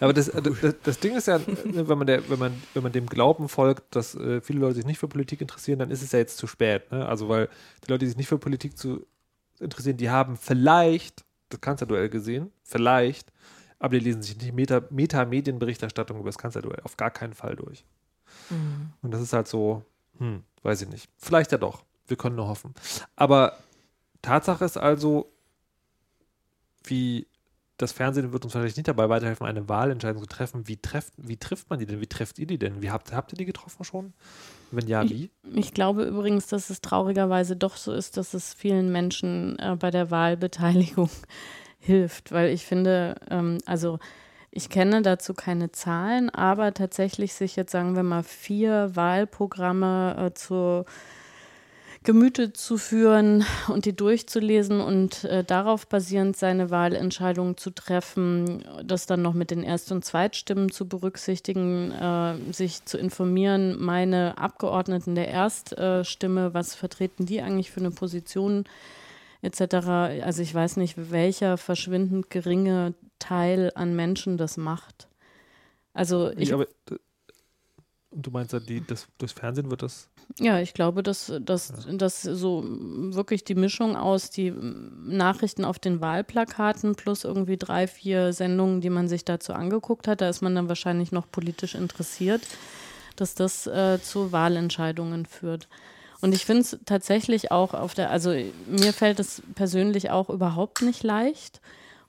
Aber das, das, das Ding ist ja, ne, wenn man, der, wenn, man, wenn man dem Glauben folgt, dass äh, viele Leute sich nicht für Politik interessieren, dann ist es ja jetzt zu spät. Ne? Also, weil die Leute, die sich nicht für Politik zu interessieren, die haben vielleicht das Kanzlerduell gesehen, vielleicht, aber die lesen sich nicht Meta, Meta-Medienberichterstattung über das Kanzlerduell auf gar keinen Fall durch. Mhm. Und das ist halt so, hm, weiß ich nicht. Vielleicht ja doch. Wir können nur hoffen. Aber Tatsache ist also, wie das Fernsehen wird uns vielleicht nicht dabei weiterhelfen, eine Wahlentscheidung zu treffen. Wie, trefft, wie trifft man die denn? Wie trefft ihr die denn? Wie habt, habt ihr die getroffen schon? Wenn ja, wie? Ich glaube übrigens, dass es traurigerweise doch so ist, dass es vielen Menschen äh, bei der Wahlbeteiligung hilft, weil ich finde, ähm, also ich kenne dazu keine Zahlen, aber tatsächlich sich jetzt, sagen wir mal, vier Wahlprogramme äh, zur Gemüte zu führen und die durchzulesen und äh, darauf basierend seine Wahlentscheidung zu treffen, das dann noch mit den Erst- und Zweitstimmen zu berücksichtigen, äh, sich zu informieren, meine Abgeordneten der Erststimme, was vertreten die eigentlich für eine Position etc. Also ich weiß nicht, welcher verschwindend geringe Teil an Menschen das macht. Also ich, aber, äh, du meinst ja, die, das, durchs Fernsehen wird das ja, ich glaube, dass, dass, dass so wirklich die Mischung aus die Nachrichten auf den Wahlplakaten plus irgendwie drei, vier Sendungen, die man sich dazu angeguckt hat, da ist man dann wahrscheinlich noch politisch interessiert, dass das äh, zu Wahlentscheidungen führt. Und ich finde es tatsächlich auch auf der, also mir fällt es persönlich auch überhaupt nicht leicht.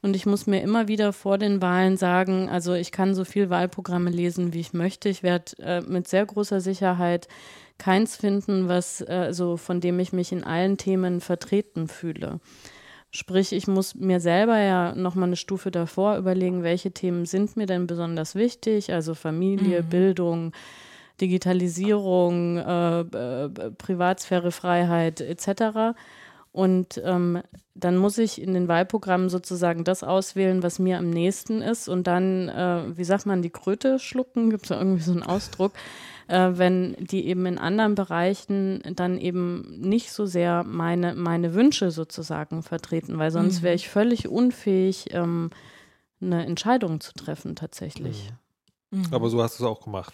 Und ich muss mir immer wieder vor den Wahlen sagen, also ich kann so viel Wahlprogramme lesen, wie ich möchte. Ich werde äh, mit sehr großer Sicherheit keins finden, was äh, so von dem ich mich in allen Themen vertreten fühle. Sprich, ich muss mir selber ja noch mal eine Stufe davor überlegen, welche Themen sind mir denn besonders wichtig, also Familie, mhm. Bildung, Digitalisierung, äh, äh, Privatsphäre, Freiheit etc. Und ähm, dann muss ich in den Wahlprogrammen sozusagen das auswählen, was mir am nächsten ist und dann, äh, wie sagt man, die Kröte schlucken, gibt es da irgendwie so einen Ausdruck, äh, wenn die eben in anderen Bereichen dann eben nicht so sehr meine, meine Wünsche sozusagen vertreten, weil sonst wäre mhm. ich völlig unfähig, ähm, eine Entscheidung zu treffen tatsächlich. Mhm. Mhm. Aber so hast du es auch gemacht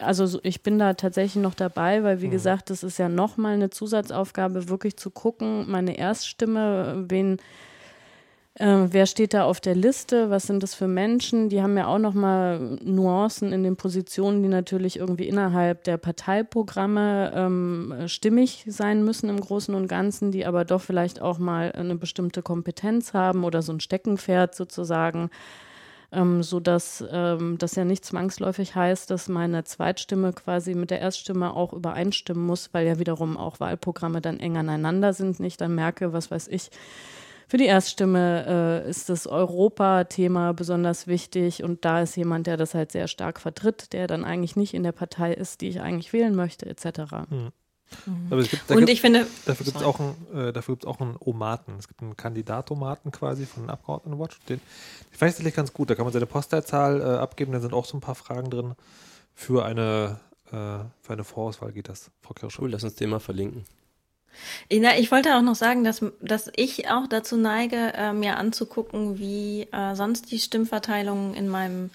also ich bin da tatsächlich noch dabei, weil wie mhm. gesagt, das ist ja nochmal eine Zusatzaufgabe, wirklich zu gucken, meine Erststimme, wen, äh, wer steht da auf der Liste, was sind das für Menschen, die haben ja auch nochmal Nuancen in den Positionen, die natürlich irgendwie innerhalb der Parteiprogramme ähm, stimmig sein müssen im Großen und Ganzen, die aber doch vielleicht auch mal eine bestimmte Kompetenz haben oder so ein Steckenpferd sozusagen. Ähm, so dass ähm, das ja nicht zwangsläufig heißt, dass meine Zweitstimme quasi mit der Erststimme auch übereinstimmen muss, weil ja wiederum auch Wahlprogramme dann eng aneinander sind. Nicht dann merke, was weiß ich, für die Erststimme äh, ist das Europa-Thema besonders wichtig und da ist jemand, der das halt sehr stark vertritt, der dann eigentlich nicht in der Partei ist, die ich eigentlich wählen möchte, etc. Mhm. Mhm. Aber es gibt, und gibt, ich finde, dafür gibt es auch, ein, äh, dafür gibt's auch einen Omaten. Es gibt einen Kandidatomaten quasi von den Abgeordnetenwatch. Den, den fand ich tatsächlich ganz gut. Da kann man seine Postleitzahl äh, abgeben. Da sind auch so ein paar Fragen drin. Für eine, äh, für eine Vorauswahl geht das, Frau Kirsch. Cool, lass uns den mal verlinken. Ich wollte auch noch sagen, dass, dass ich auch dazu neige, äh, mir anzugucken, wie äh, sonst die Stimmverteilungen in meinem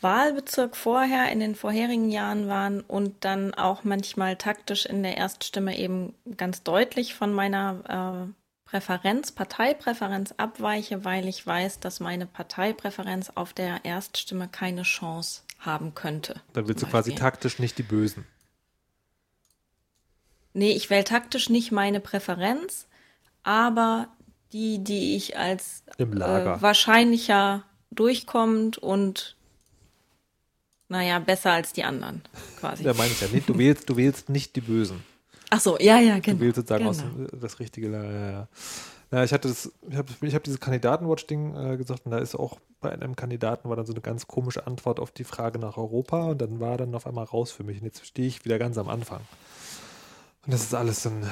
Wahlbezirk vorher in den vorherigen Jahren waren und dann auch manchmal taktisch in der Erststimme eben ganz deutlich von meiner äh, Präferenz, Parteipräferenz abweiche, weil ich weiß, dass meine Parteipräferenz auf der Erststimme keine Chance haben könnte. Dann willst du quasi taktisch nicht die Bösen. Nee, ich wähle taktisch nicht meine Präferenz, aber die, die ich als äh, wahrscheinlicher durchkommt und naja, besser als die anderen, quasi. Ja, meine ich ja nicht. Du wählst, du wählst nicht die Bösen. Ach so, ja, ja, genau. Du wählst sozusagen genau. aus, das richtige, ja, ja. Ja, ich hatte das, ich habe ich hab dieses Kandidatenwatch-Ding äh, gesagt und da ist auch bei einem Kandidaten war dann so eine ganz komische Antwort auf die Frage nach Europa und dann war dann auf einmal raus für mich und jetzt stehe ich wieder ganz am Anfang. Und das ist alles so ein,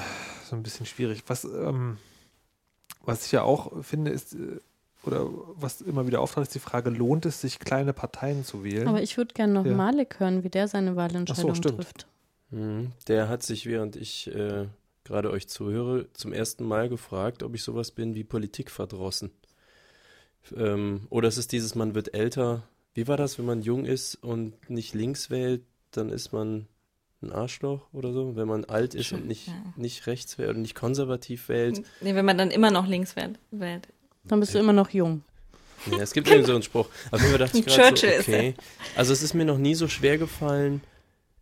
so ein bisschen schwierig. Was, ähm, was ich ja auch finde, ist, äh, oder was immer wieder auftaucht, ist die Frage, lohnt es sich, kleine Parteien zu wählen? Aber ich würde gerne noch ja. Malik hören, wie der seine Wahlentscheidung so, trifft. Mhm. Der hat sich, während ich äh, gerade euch zuhöre, zum ersten Mal gefragt, ob ich sowas bin wie Politikverdrossen. Ähm, oder es ist dieses, man wird älter. Wie war das, wenn man jung ist und nicht links wählt, dann ist man ein Arschloch oder so, wenn man alt ist und nicht, ja. nicht rechts wählt und nicht konservativ wählt. Nee, wenn man dann immer noch links wählt. wählt. Dann bist du immer noch jung. Ja, es gibt irgendwie so einen Spruch. Auf jeden Fall dachte ich gerade so, okay. Also es ist mir noch nie so schwer gefallen,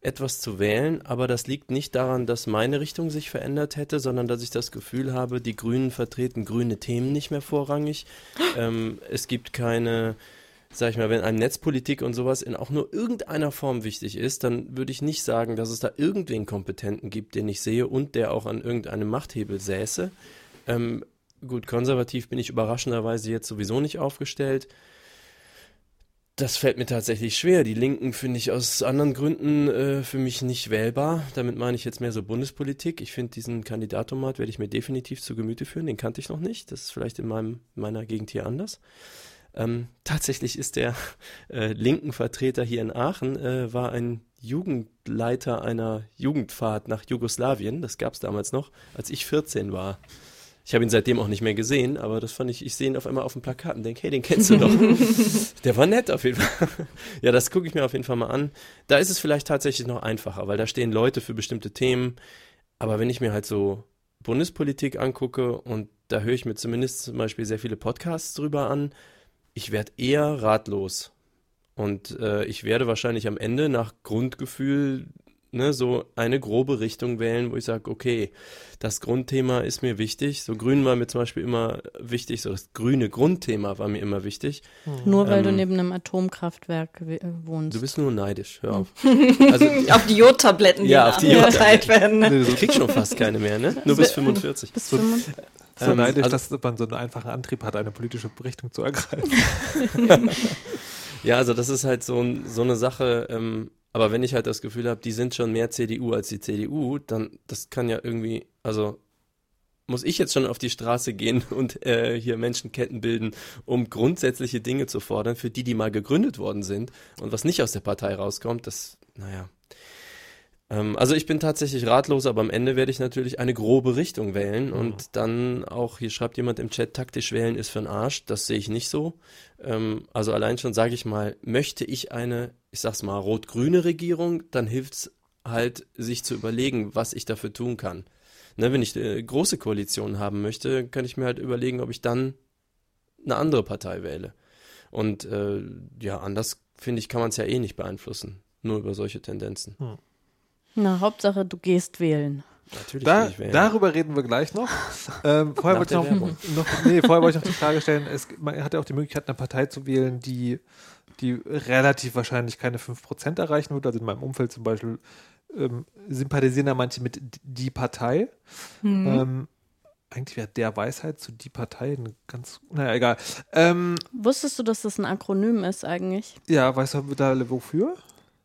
etwas zu wählen, aber das liegt nicht daran, dass meine Richtung sich verändert hätte, sondern dass ich das Gefühl habe, die Grünen vertreten grüne Themen nicht mehr vorrangig. ähm, es gibt keine, sag ich mal, wenn einem Netzpolitik und sowas in auch nur irgendeiner Form wichtig ist, dann würde ich nicht sagen, dass es da irgendwen Kompetenten gibt, den ich sehe und der auch an irgendeinem Machthebel säße. Ähm, gut, konservativ bin ich überraschenderweise jetzt sowieso nicht aufgestellt. Das fällt mir tatsächlich schwer. Die Linken finde ich aus anderen Gründen äh, für mich nicht wählbar. Damit meine ich jetzt mehr so Bundespolitik. Ich finde diesen Kandidatomat werde ich mir definitiv zu Gemüte führen. Den kannte ich noch nicht. Das ist vielleicht in meinem, meiner Gegend hier anders. Ähm, tatsächlich ist der äh, linken Vertreter hier in Aachen, äh, war ein Jugendleiter einer Jugendfahrt nach Jugoslawien. Das gab es damals noch, als ich 14 war. Ich habe ihn seitdem auch nicht mehr gesehen, aber das fand ich, ich sehe ihn auf einmal auf dem Plakat und denke, hey, den kennst du doch. Der war nett auf jeden Fall. ja, das gucke ich mir auf jeden Fall mal an. Da ist es vielleicht tatsächlich noch einfacher, weil da stehen Leute für bestimmte Themen. Aber wenn ich mir halt so Bundespolitik angucke und da höre ich mir zumindest zum Beispiel sehr viele Podcasts drüber an, ich werde eher ratlos. Und äh, ich werde wahrscheinlich am Ende nach Grundgefühl ne, so eine grobe Richtung wählen, wo ich sage, okay, das Grundthema ist mir wichtig. So Grün war mir zum Beispiel immer wichtig, so das grüne Grundthema war mir immer wichtig. Nur weil du Ähm, neben einem Atomkraftwerk we- äh, wohnst. Du bist nur neidisch, hör auf. Also Auf die Jodtabletten, die Ja, auf die verteilt werden. Nee, so, ich krieg schon fast keine mehr, ne? Nur bis 45. Bis 25. so Ähm, neidisch, also- dass man so einen einfachen Antrieb hat, eine politische Richtung zu ergreifen. Ja, also das ist halt so, so eine Sache, ähm, aber wenn ich halt das Gefühl habe, die sind schon mehr CDU als die CDU, dann das kann ja irgendwie, also muss ich jetzt schon auf die Straße gehen und äh, hier Menschenketten bilden, um grundsätzliche Dinge zu fordern, für die, die mal gegründet worden sind und was nicht aus der Partei rauskommt, das, naja. Ähm, also ich bin tatsächlich ratlos, aber am Ende werde ich natürlich eine grobe Richtung wählen und dann auch, hier schreibt jemand im Chat, taktisch wählen ist für den Arsch, das sehe ich nicht so. Ähm, also allein schon sage ich mal, möchte ich eine, ich sag's mal, rot-grüne Regierung, dann hilft's halt, sich zu überlegen, was ich dafür tun kann. Ne, wenn ich eine große Koalition haben möchte, kann ich mir halt überlegen, ob ich dann eine andere Partei wähle. Und äh, ja, anders finde ich, kann man es ja eh nicht beeinflussen. Nur über solche Tendenzen. Na, Hauptsache, du gehst wählen. Natürlich Da, ich wählen. darüber reden wir gleich noch. Ähm, vorher, wollte noch, noch, nee, vorher wollte ich noch die Frage stellen, es, man hat ja auch die Möglichkeit, eine Partei zu wählen, die, die relativ wahrscheinlich keine 5% erreichen wird. Also in meinem Umfeld zum Beispiel ähm, sympathisieren da manche mit die Partei. Ähm, eigentlich wäre der Weisheit zu die Partei ein ganz, naja, egal. Ähm, Wusstest du, dass das ein Akronym ist eigentlich? ja, weißt du da wofür?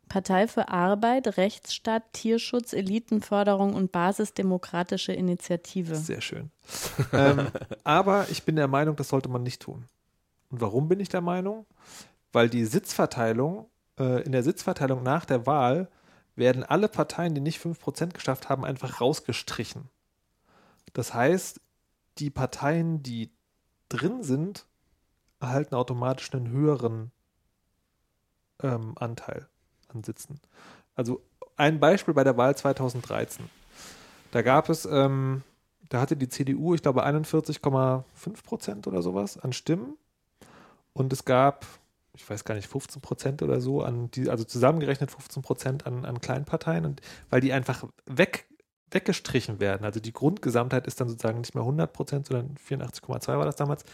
Partei für Arbeit, Rechtsstaat, Tierschutz, Elitenförderung und Basisdemokratische Initiative. Sehr schön. ähm, aber ich bin der Meinung, das sollte man nicht tun. Und warum bin ich der Meinung? Weil die Sitzverteilung, äh, in der Sitzverteilung nach der Wahl werden alle Parteien, die nicht 5% geschafft haben, einfach rausgestrichen. Das heißt, die Parteien, die drin sind, erhalten automatisch einen höheren ähm, Anteil an Sitzen. Also ein Beispiel bei der Wahl 2013. Da gab es, ähm, da hatte die CDU, ich glaube, 41,5 Prozent oder sowas an Stimmen. Und es gab, ich weiß gar nicht, 15 Prozent oder so, an die, also zusammengerechnet 15 Prozent an, an Kleinparteien. Und weil die einfach weg, weggestrichen werden, also die Grundgesamtheit ist dann sozusagen nicht mehr 100 Prozent, sondern 84,2 war das damals,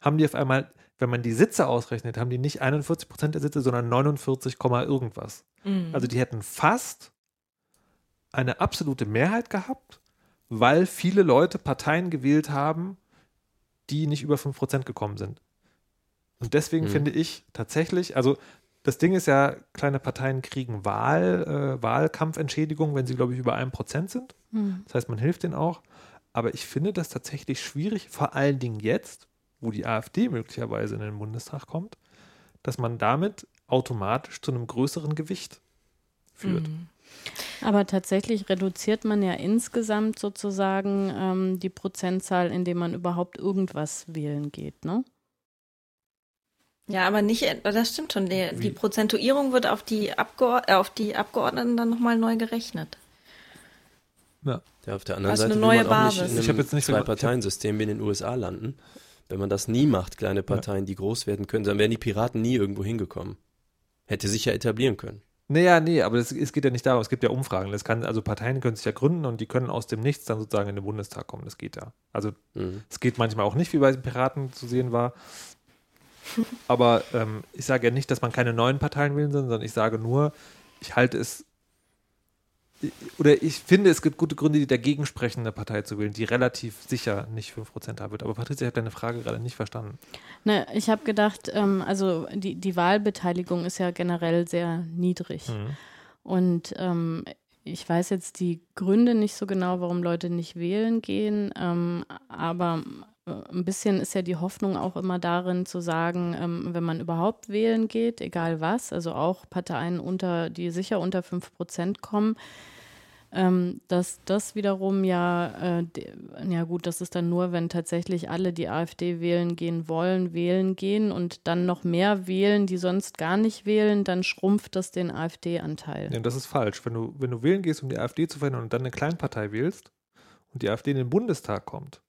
haben die auf einmal, wenn man die Sitze ausrechnet, haben die nicht 41 Prozent der Sitze, sondern 49, Komma irgendwas. Also die hätten fast eine absolute Mehrheit gehabt, weil viele Leute Parteien gewählt haben, die nicht über 5% gekommen sind. Und deswegen Mhm. finde ich tatsächlich, also das Ding ist ja, kleine Parteien kriegen Wahl, äh, Wahlkampfentschädigung, wenn sie, glaube ich, über 1% sind. Hm. Das heißt, man hilft denen auch. Aber ich finde das tatsächlich schwierig, vor allen Dingen jetzt, wo die AfD möglicherweise in den Bundestag kommt, dass man damit automatisch zu einem größeren Gewicht führt. Aber tatsächlich reduziert man ja insgesamt sozusagen ähm, die Prozentzahl, indem man überhaupt irgendwas wählen geht, ne? Ja, aber nicht, das stimmt schon. Die, die Prozentuierung wird auf die, Abgeord äh, auf die Abgeordneten dann nochmal neu gerechnet. Ja. Ja, auf der anderen Also Seite eine will neue man auch nicht Basis. in einem jetzt nicht so- Zwei-Parteien-System wie in den USA landen. Wenn man das nie macht, kleine Parteien, die groß werden können, dann wären die Piraten nie irgendwo hingekommen. Hätte sich ja etablieren können. Naja, nee, aber das, es geht ja nicht darum, es gibt ja Umfragen. Das kann, also Parteien können sich ja gründen und die können aus dem Nichts dann sozusagen in den Bundestag kommen. Das geht ja. Also Mhm. es geht manchmal auch nicht, wie bei den Piraten zu sehen war. Aber ähm, ich sage ja nicht, dass man keine neuen Parteien wählen soll, sondern ich sage nur, ich halte es oder ich finde, es gibt gute Gründe, die dagegen sprechen, eine Partei zu wählen, die relativ sicher nicht 5% haben wird. Aber Patricia, ich habe deine Frage gerade nicht verstanden. Ne, ich habe gedacht, ähm, also die, die Wahlbeteiligung ist ja generell sehr niedrig. Mhm. Und ähm, ich weiß jetzt die Gründe nicht so genau, warum Leute nicht wählen gehen, ähm, aber ein bisschen ist ja die Hoffnung auch immer darin zu sagen, ähm, wenn man überhaupt wählen geht, egal was, also auch Parteien unter, die sicher unter 5 Prozent kommen, ähm, dass das wiederum ja, äh, de- ja gut, das ist dann nur, wenn tatsächlich alle, die AfD wählen gehen wollen, wählen gehen und dann noch mehr wählen, die sonst gar nicht wählen, dann schrumpft das den AfD-Anteil. Ja, das ist falsch. Wenn du, wenn du wählen gehst, um die AfD zu verhindern und dann eine Kleinpartei wählst und die AfD in den Bundestag kommt,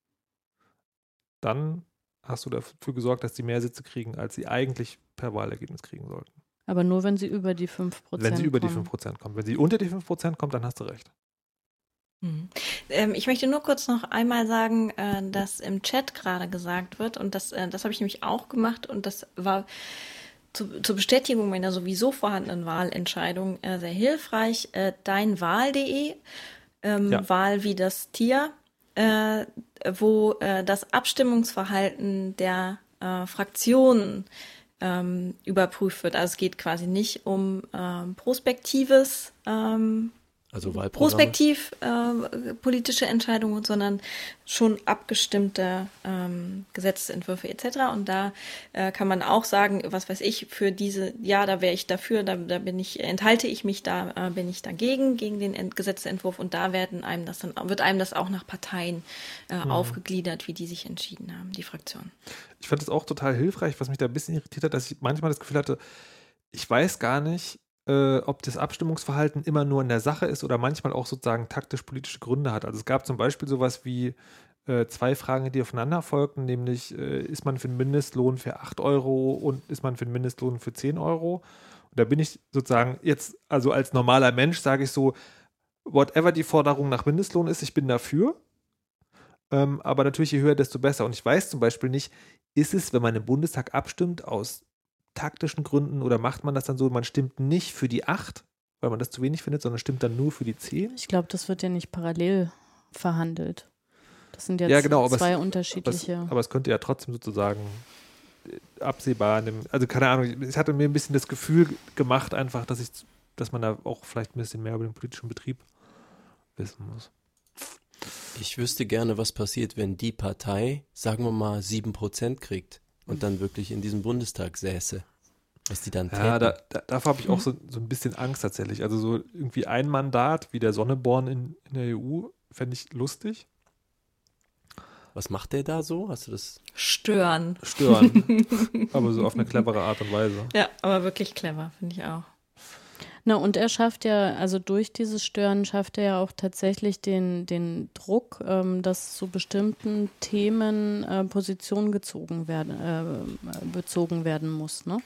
dann hast du dafür gesorgt, dass sie mehr Sitze kriegen, als sie eigentlich per Wahlergebnis kriegen sollten. Aber nur, wenn sie über die 5 Prozent Wenn sie über kommen. die 5% kommen. Wenn sie unter die 5% kommt, dann hast du recht. Mhm. Ähm, ich möchte nur kurz noch einmal sagen, äh, dass im Chat gerade gesagt wird, und das, äh, das habe ich nämlich auch gemacht, und das war zu, zur Bestätigung meiner sowieso vorhandenen Wahlentscheidung äh, sehr hilfreich. Deinwahl.de, ähm, Ja. Wahl wie das Tier, äh, wo äh, das Abstimmungsverhalten der äh, Fraktionen ähm, überprüft wird. Also es geht quasi nicht um ähm, prospektives ähm, Also Wahlprogramme. prospektiv äh, politische Entscheidungen, sondern schon abgestimmte ähm, Gesetzentwürfe etc. Und da äh, kann man auch sagen, was weiß ich, für diese, ja, da wäre ich dafür, da, da bin ich, enthalte ich mich, da äh, bin ich dagegen, gegen den Ent Gesetzentwurf und da werden einem das dann, wird einem das auch nach Parteien äh, aufgegliedert, wie die sich entschieden haben, die Fraktion. Ich fand es auch total hilfreich, was mich da ein bisschen irritiert hat, dass ich manchmal das Gefühl hatte, ich weiß gar nicht, äh, ob das Abstimmungsverhalten immer nur in der Sache ist oder manchmal auch sozusagen taktisch-politische Gründe hat. Also es gab zum Beispiel sowas wie äh, zwei Fragen, die aufeinander folgten, nämlich äh, ist man für einen Mindestlohn für 8 Euro und ist man für einen Mindestlohn für 10 Euro? Und da bin ich sozusagen jetzt, also als normaler Mensch sage ich so, whatever die Forderung nach Mindestlohn ist, ich bin dafür. Ähm, aber natürlich, je höher, desto besser. Und ich weiß zum Beispiel nicht, ist es, wenn man im Bundestag abstimmt, aus taktischen Gründen oder macht man das dann so, man stimmt nicht für die 8, weil man das zu wenig findet, sondern stimmt dann nur für die 10? Ich glaube, das wird ja nicht parallel verhandelt. Das sind jetzt Ja, genau, aber es- zwei Aber es, unterschiedliche. aber es könnte ja trotzdem sozusagen äh, absehbar, in dem, also keine Ahnung, es hatte mir ein bisschen das Gefühl gemacht, einfach, dass ich, dass man da auch vielleicht ein bisschen mehr über den politischen Betrieb wissen muss. Ich wüsste gerne, was passiert, wenn die Partei, sagen wir mal, 7% kriegt und dann wirklich in diesem Bundestag säße. Was die dann Ja, täten. da, da, davor habe ich auch so, so ein bisschen Angst tatsächlich. Also so irgendwie ein Mandat wie der Sonneborn in, in der EU fände ich lustig. Was macht der da so? Hast du das? Stören. Stören. aber so auf eine clevere Art und Weise. Ja, aber wirklich clever, finde ich auch. Na, und er schafft ja, also durch dieses Stören schafft er ja auch tatsächlich den, den Druck, ähm, dass zu bestimmten Themen äh, Position gezogen werden, äh, bezogen werden muss. Ne?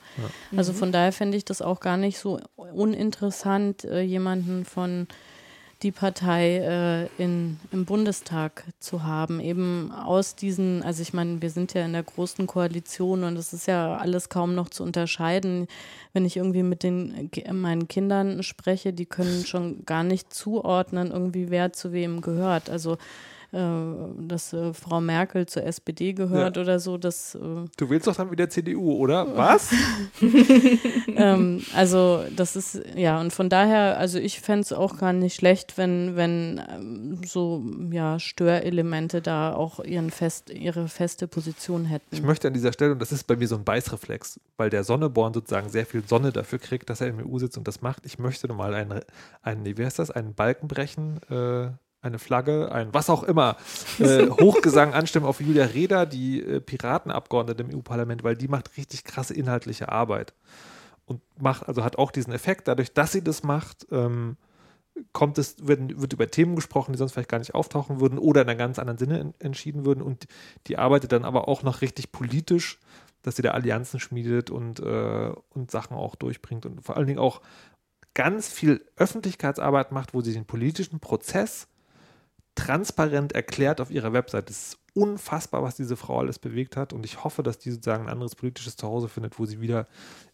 Also von daher fände ich das auch gar nicht so uninteressant, äh, jemanden von die Partei äh, in, im Bundestag zu haben. Eben aus diesen, also ich meine, wir sind ja in der großen Koalition und es ist ja alles kaum noch zu unterscheiden. Wenn ich irgendwie mit den meinen Kindern spreche, die können schon gar nicht zuordnen, irgendwie wer zu wem gehört. Also dass äh, Frau Merkel zur SPD gehört Ja. oder so, das äh, Du willst doch dann wieder CDU, oder? Was? ähm, also das ist, ja, und von daher, also ich fände es auch gar nicht schlecht, wenn, wenn ähm, so, ja, Störelemente da auch ihren fest, ihre feste Position hätten. Ich möchte an dieser Stelle, und das ist bei mir so ein Beißreflex, weil der Sonneborn sozusagen sehr viel Sonne dafür kriegt, dass er im EU sitzt und das macht. Ich möchte mal einen, einen wie heißt das, einen Balken brechen, äh, eine Flagge, ein was auch immer, äh, Hochgesang anstimmen auf Julia Reda, die äh, Piratenabgeordnete im EU-Parlament, weil die macht richtig krasse inhaltliche Arbeit. Und macht, also hat auch diesen Effekt, dadurch, dass sie das macht, ähm, kommt es, wird, wird über Themen gesprochen, die sonst vielleicht gar nicht auftauchen würden oder in einem ganz anderen Sinne en, entschieden würden. Und die arbeitet dann aber auch noch richtig politisch, dass sie da Allianzen schmiedet und, äh, und Sachen auch durchbringt und vor allen Dingen auch ganz viel Öffentlichkeitsarbeit macht, wo sie den politischen Prozess transparent erklärt auf ihrer Website. Das ist unfassbar, was diese Frau alles bewegt hat. Und ich hoffe, dass die sozusagen ein anderes politisches Zuhause findet, wo sie wieder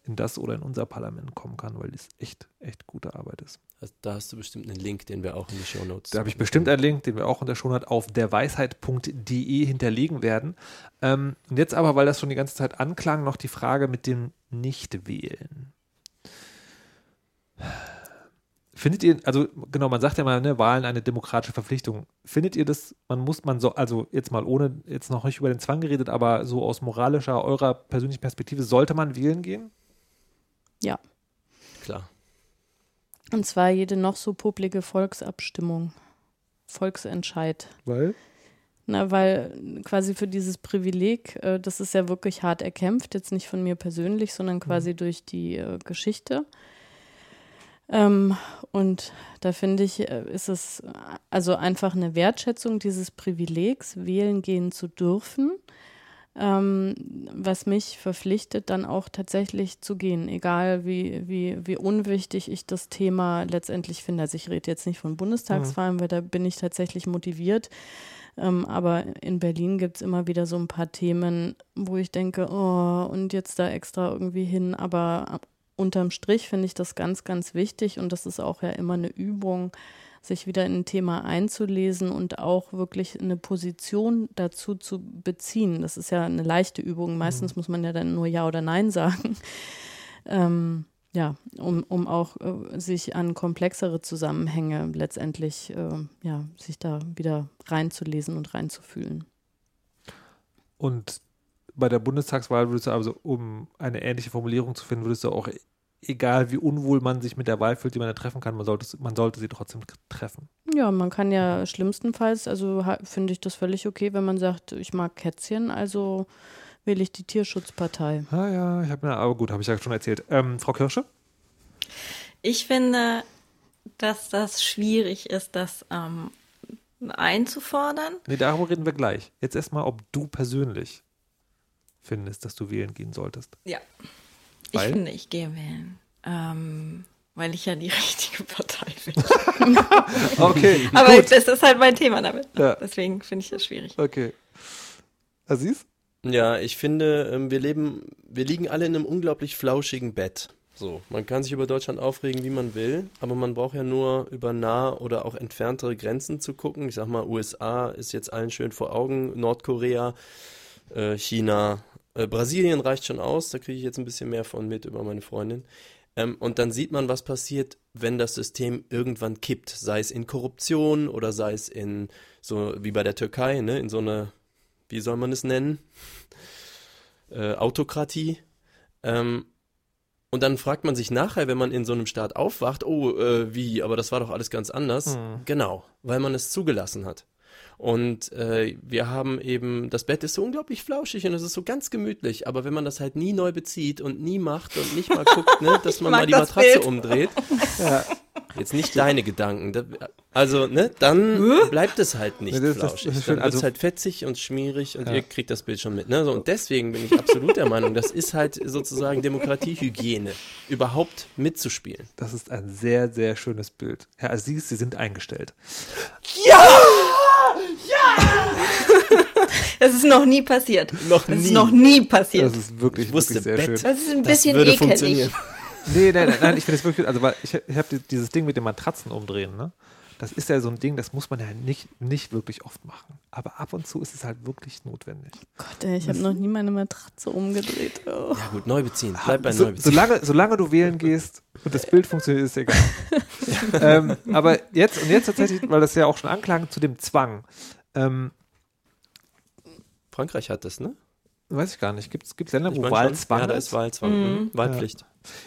in das oder in unser Parlament kommen kann, weil das echt, echt gute Arbeit ist. Also da hast du bestimmt einen Link, den wir auch in die Show Notes. Da habe ich bestimmt einen Link, den wir auch in der Shownote auf derweisheit.de hinterlegen werden. Ähm, und jetzt aber, weil das schon die ganze Zeit anklang, noch die Frage mit dem Nicht-Wählen. Findet ihr, also genau, man sagt ja mal, ne, Wahlen eine demokratische Verpflichtung. Findet ihr das, man muss, man so, also jetzt mal ohne, jetzt noch nicht über den Zwang geredet, aber so aus moralischer, eurer persönlichen Perspektive, sollte man wählen gehen? Ja. Klar. Und zwar jede noch so publige Volksabstimmung, Volksentscheid. Weil? Na, weil quasi für dieses Privileg, äh, das ist ja wirklich hart erkämpft, jetzt nicht von mir persönlich, sondern quasi durch die äh, Geschichte. Ähm, und da finde ich, äh, ist es äh, also einfach eine Wertschätzung dieses Privilegs, wählen gehen zu dürfen, ähm, was mich verpflichtet, dann auch tatsächlich zu gehen, egal wie, wie, wie unwichtig ich das Thema letztendlich finde. Also ich rede jetzt nicht von Bundestagswahlen, weil da bin ich tatsächlich motiviert. Ähm, aber in Berlin gibt es immer wieder so ein paar Themen, wo ich denke, oh, und jetzt da extra irgendwie hin. Aber unterm Strich finde ich das ganz, ganz wichtig und das ist auch ja immer eine Übung, sich wieder in ein Thema einzulesen und auch wirklich eine Position dazu zu beziehen. Das ist ja eine leichte Übung. Meistens mhm. muss man ja dann nur Ja oder Nein sagen. Ähm, ja, um, um auch äh, sich an komplexere Zusammenhänge letztendlich, äh, ja, sich da wieder reinzulesen und reinzufühlen. Und bei der Bundestagswahl würdest du also, um eine ähnliche Formulierung zu finden, würdest du auch egal wie unwohl man sich mit der Wahl fühlt, die man da treffen kann, man sollte, man sollte sie trotzdem treffen. Ja, man kann ja schlimmstenfalls, also finde ich das völlig okay, wenn man sagt, ich mag Kätzchen, also wähle ich die Tierschutzpartei. Ah ja, ich habe mir, aber gut, habe ich ja schon erzählt. Ähm, Frau Kirsche? Ich finde, dass das schwierig ist, das ähm, einzufordern. Nee, darüber reden wir gleich. Jetzt erstmal, ob du persönlich findest, dass du wählen gehen solltest. Ja. Weil? Ich finde, ich gehe wählen. Ähm, weil ich ja die richtige Partei bin. okay. Aber gut. das ist halt mein Thema damit. Ja. Deswegen finde ich das schwierig. Okay. Aziz? Ja, ich finde, ähm, wir leben, wir liegen alle in einem unglaublich flauschigen Bett. So, man kann sich über Deutschland aufregen, wie man will, aber man braucht ja nur über nah oder auch entferntere Grenzen zu gucken. Ich sag mal, USA ist jetzt allen schön vor Augen, Nordkorea, äh, China, äh, Brasilien reicht schon aus, da kriege ich jetzt ein bisschen mehr von mit über meine Freundin. Ähm, und dann sieht man, was passiert, wenn das System irgendwann kippt, sei es in Korruption oder sei es in so wie bei der Türkei, ne, in so eine, wie soll man es nennen, äh, Autokratie. Ähm, und dann fragt man sich nachher, wenn man in so einem Staat aufwacht, oh, äh, wie, aber das war doch alles ganz anders. Mhm. Genau, weil man es zugelassen hat. Und äh, wir haben eben, das Bett ist so unglaublich flauschig und es ist so ganz gemütlich, aber wenn man das halt nie neu bezieht und nie macht und nicht mal guckt, ne, dass man mal die Matratze Bild. umdreht, ja. jetzt nicht deine Gedanken, also ne, dann bleibt es halt nicht das, flauschig. Das, das dann wird es also, halt fetzig und schmierig und ja. ihr kriegt das Bild schon mit. Ne? So, und deswegen bin ich absolut der Meinung, das ist halt sozusagen Demokratiehygiene, überhaupt mitzuspielen. Das ist ein sehr, sehr schönes Bild. Herr Aziz, Sie sind eingestellt. Ja! Das ist noch nie passiert. Noch das nie. ist noch nie passiert. Das ist wirklich, ich wusste, wirklich sehr Bett. schön. Das ist ein bisschen das ekelig. Nee, nein, nein, nein, ich finde es wirklich, also weil ich, ich habe dieses Ding mit dem Matratzen umdrehen, ne? Das ist ja so ein Ding, das muss man ja nicht, nicht wirklich oft machen. Aber ab und zu ist es halt wirklich notwendig. Gott, ey, ich habe noch nie meine Matratze umgedreht. Oh. Ja gut, neu beziehen. Bleib bei so, neu beziehen. Solange, solange du wählen gehst und das Bild funktioniert, ist egal. ähm, aber jetzt, und jetzt tatsächlich, weil das ja auch schon anklang, zu dem Zwang. Ähm, Frankreich hat das, ne? Weiß ich gar nicht. Gibt es Länder, ich wo Wahlzwang Ja, da ist Wahlzwang. Mhm. mhm. Wahlpflicht. Ja.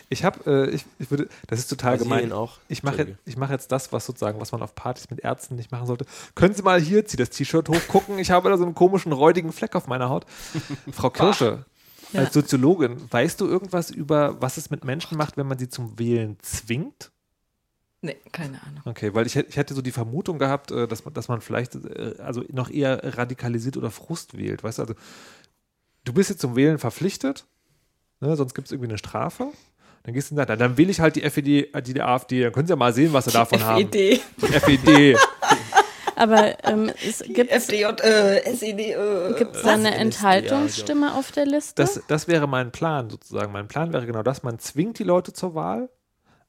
Ich habe, äh, ich, ich würde, das ist total Brasilien gemein. auch. Ich mache jetzt, ich mache jetzt das, was sozusagen, was man auf Partys mit Ärzten nicht machen sollte. Können Sie mal hier, zieh das T-Shirt hoch, gucken. Ich habe da so einen komischen räudigen Fleck auf meiner Haut. Frau Kirsche, ja. als Soziologin, weißt du irgendwas über, was es mit Menschen macht, wenn man sie zum Wählen zwingt? Nee, keine Ahnung. Okay, weil ich, ich hätte so die Vermutung gehabt, äh, dass man, dass man vielleicht äh, also noch eher radikalisiert oder Frust wählt. Weißt du, also du bist jetzt zum Wählen verpflichtet, ne, sonst gibt es irgendwie eine Strafe. Dann gehst du und sagst, dann will ich halt die FED, die, die AfD, dann können sie ja mal sehen, was sie davon haben. FED. Die FED. Aber ähm, es gibt FDJ, äh, SED, äh. gibt's da eine Ja, Enthaltungsstimme auf der Liste? Das, das wäre mein Plan sozusagen. Mein Plan wäre genau das, man zwingt die Leute zur Wahl,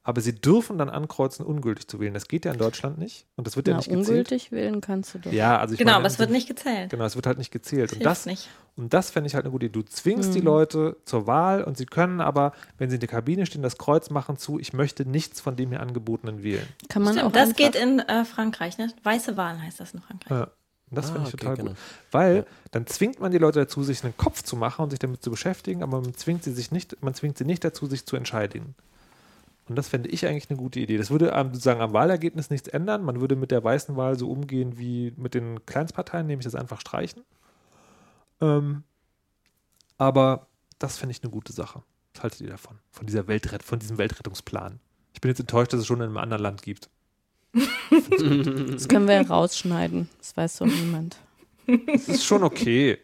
aber sie dürfen dann ankreuzen, ungültig zu wählen. Das geht ja in Deutschland nicht und das wird ja Na, nicht gezählt. ungültig wählen kannst du doch. Ja, also ich Genau, meine, aber es wird nicht gezählt. Genau, es wird halt nicht gezählt. Und Hilft das, nicht. Und das fände ich halt eine gute Idee. Du zwingst Mhm. die Leute zur Wahl und sie können aber, wenn sie in der Kabine stehen, das Kreuz machen zu, ich möchte nichts von dem hier angebotenen wählen. Kann man auch Stimmt, das einfach, geht in äh, Frankreich, ne? Weiße Wahlen heißt das in Frankreich. Ja. Und das Ah, finde ich okay, total genau. gut. Weil Ja. dann zwingt man die Leute dazu, sich einen Kopf zu machen und sich damit zu beschäftigen, aber man zwingt sie sich nicht, man zwingt sie nicht dazu, sich zu entscheiden. Und das fände ich eigentlich eine gute Idee. Das würde am, sozusagen am Wahlergebnis nichts ändern. Man würde mit der weißen Wahl so umgehen wie mit den Kleinstparteien, nämlich das einfach streichen. Ähm, aber das fände ich eine gute Sache. Was haltet ihr davon? Von dieser Weltret von diesem Weltrettungsplan. Ich bin jetzt enttäuscht, dass es schon in einem anderen Land gibt. das können wir ja rausschneiden. Das weiß doch niemand. Das ist schon okay.